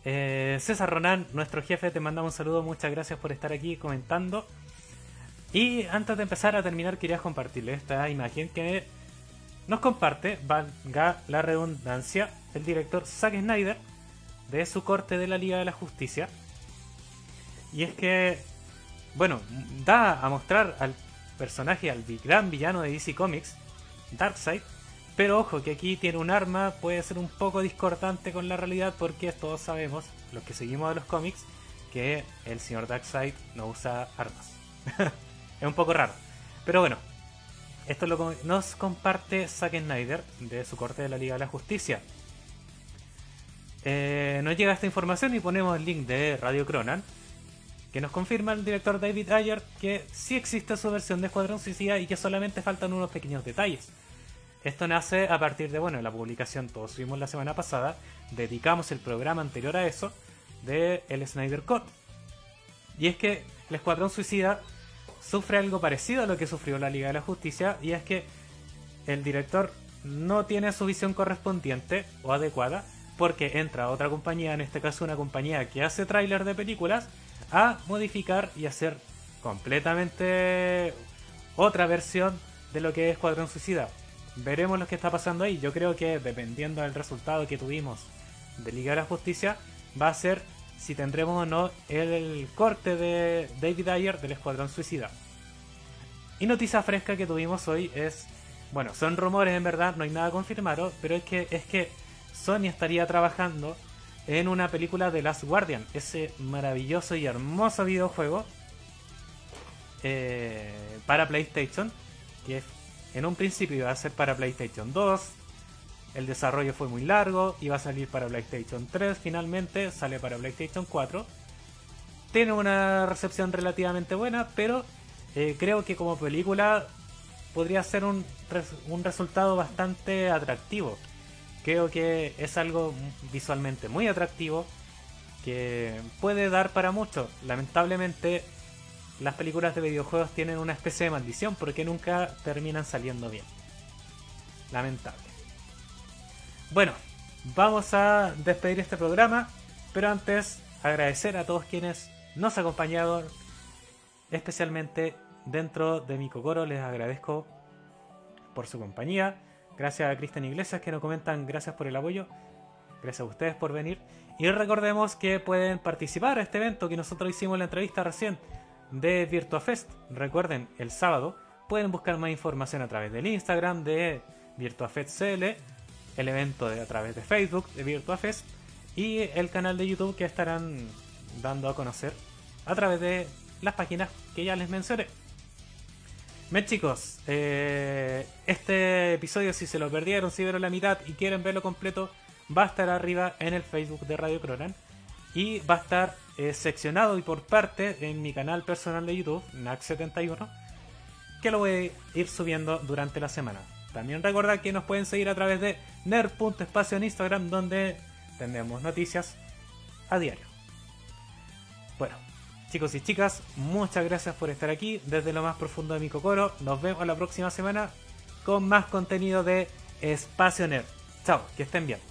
eh, César Ronan, nuestro jefe, te mandamos un saludo, muchas gracias por estar aquí comentando. Y antes de empezar a terminar, quería compartirle esta imagen que nos comparte, valga la redundancia, el director Zack Snyder de su corte de la Liga de la Justicia. Y es que, bueno, da a mostrar al personaje, al gran villano de DC Comics, Darkseid, pero ojo que aquí tiene un arma, puede ser un poco discordante con la realidad porque todos sabemos, los que seguimos de los cómics, que el señor Darkseid no usa armas. Es un poco raro. Pero bueno, esto lo nos comparte Zack Snyder de su corte de la Liga de la Justicia. Eh, nos llega esta información y ponemos el link de Radio Cronan, que nos confirma el director David Ayer que sí existe su versión de Escuadrón Suicida y que solamente faltan unos pequeños detalles. Esto nace a partir de, bueno, la publicación, todos subimos la semana pasada, dedicamos el programa anterior a eso, de el Snyder Cut. Y es que el Escuadrón Suicida sufre algo parecido a lo que sufrió la Liga de la Justicia y es que el director no tiene su visión correspondiente o adecuada porque entra otra compañía, en este caso una compañía que hace tráiler de películas, a modificar y hacer completamente otra versión de lo que es Escuadrón Suicida. Veremos lo que está pasando ahí. Yo creo que dependiendo del resultado que tuvimos de Liga de la Justicia, va a ser si tendremos o no el corte de David Ayer del Escuadrón Suicida. Y noticia fresca que tuvimos hoy es, bueno, son rumores en verdad, no hay nada confirmado, pero es que es que Sony estaría trabajando en una película de Last Guardian, ese maravilloso y hermoso videojuego eh, para PlayStation, que en un principio iba a ser para PlayStation 2, el desarrollo fue muy largo, iba a salir para PlayStation 3, finalmente sale para PlayStation 4. Tiene una recepción relativamente buena, pero eh, creo que como película podría ser un, un resultado bastante atractivo. Creo que es algo visualmente muy atractivo que puede dar para mucho. Lamentablemente las películas de videojuegos tienen una especie de maldición porque nunca terminan saliendo bien. Lamentable. Bueno, vamos a despedir este programa, pero antes agradecer a todos quienes nos acompañaron, especialmente dentro de mi cocoro, les agradezco por su compañía. Gracias a Cristian Iglesias que nos comentan gracias por el apoyo. Gracias a ustedes por venir. Y recordemos que pueden participar a este evento que nosotros hicimos la entrevista recién de VirtuaFest. Recuerden, el sábado pueden buscar más información a través del Instagram de VirtuaFestCL el evento de, a través de Facebook de VirtuaFest y el canal de YouTube que estarán dando a conocer a través de las páginas que ya les mencioné. Bien chicos, eh, este episodio si se lo perdieron, si vieron la mitad y quieren verlo completo, va a estar arriba en el Facebook de Radio Cronan y va a estar eh, seccionado y por parte en mi canal personal de YouTube, NAC71, que lo voy a ir subiendo durante la semana. También recordad que nos pueden seguir a través de nerd.espacio en Instagram donde tendremos noticias a diario. Bueno, chicos y chicas, muchas gracias por estar aquí desde lo más profundo de mi cocoro. Nos vemos la próxima semana con más contenido de Espacio Nerd. Chao, que estén bien.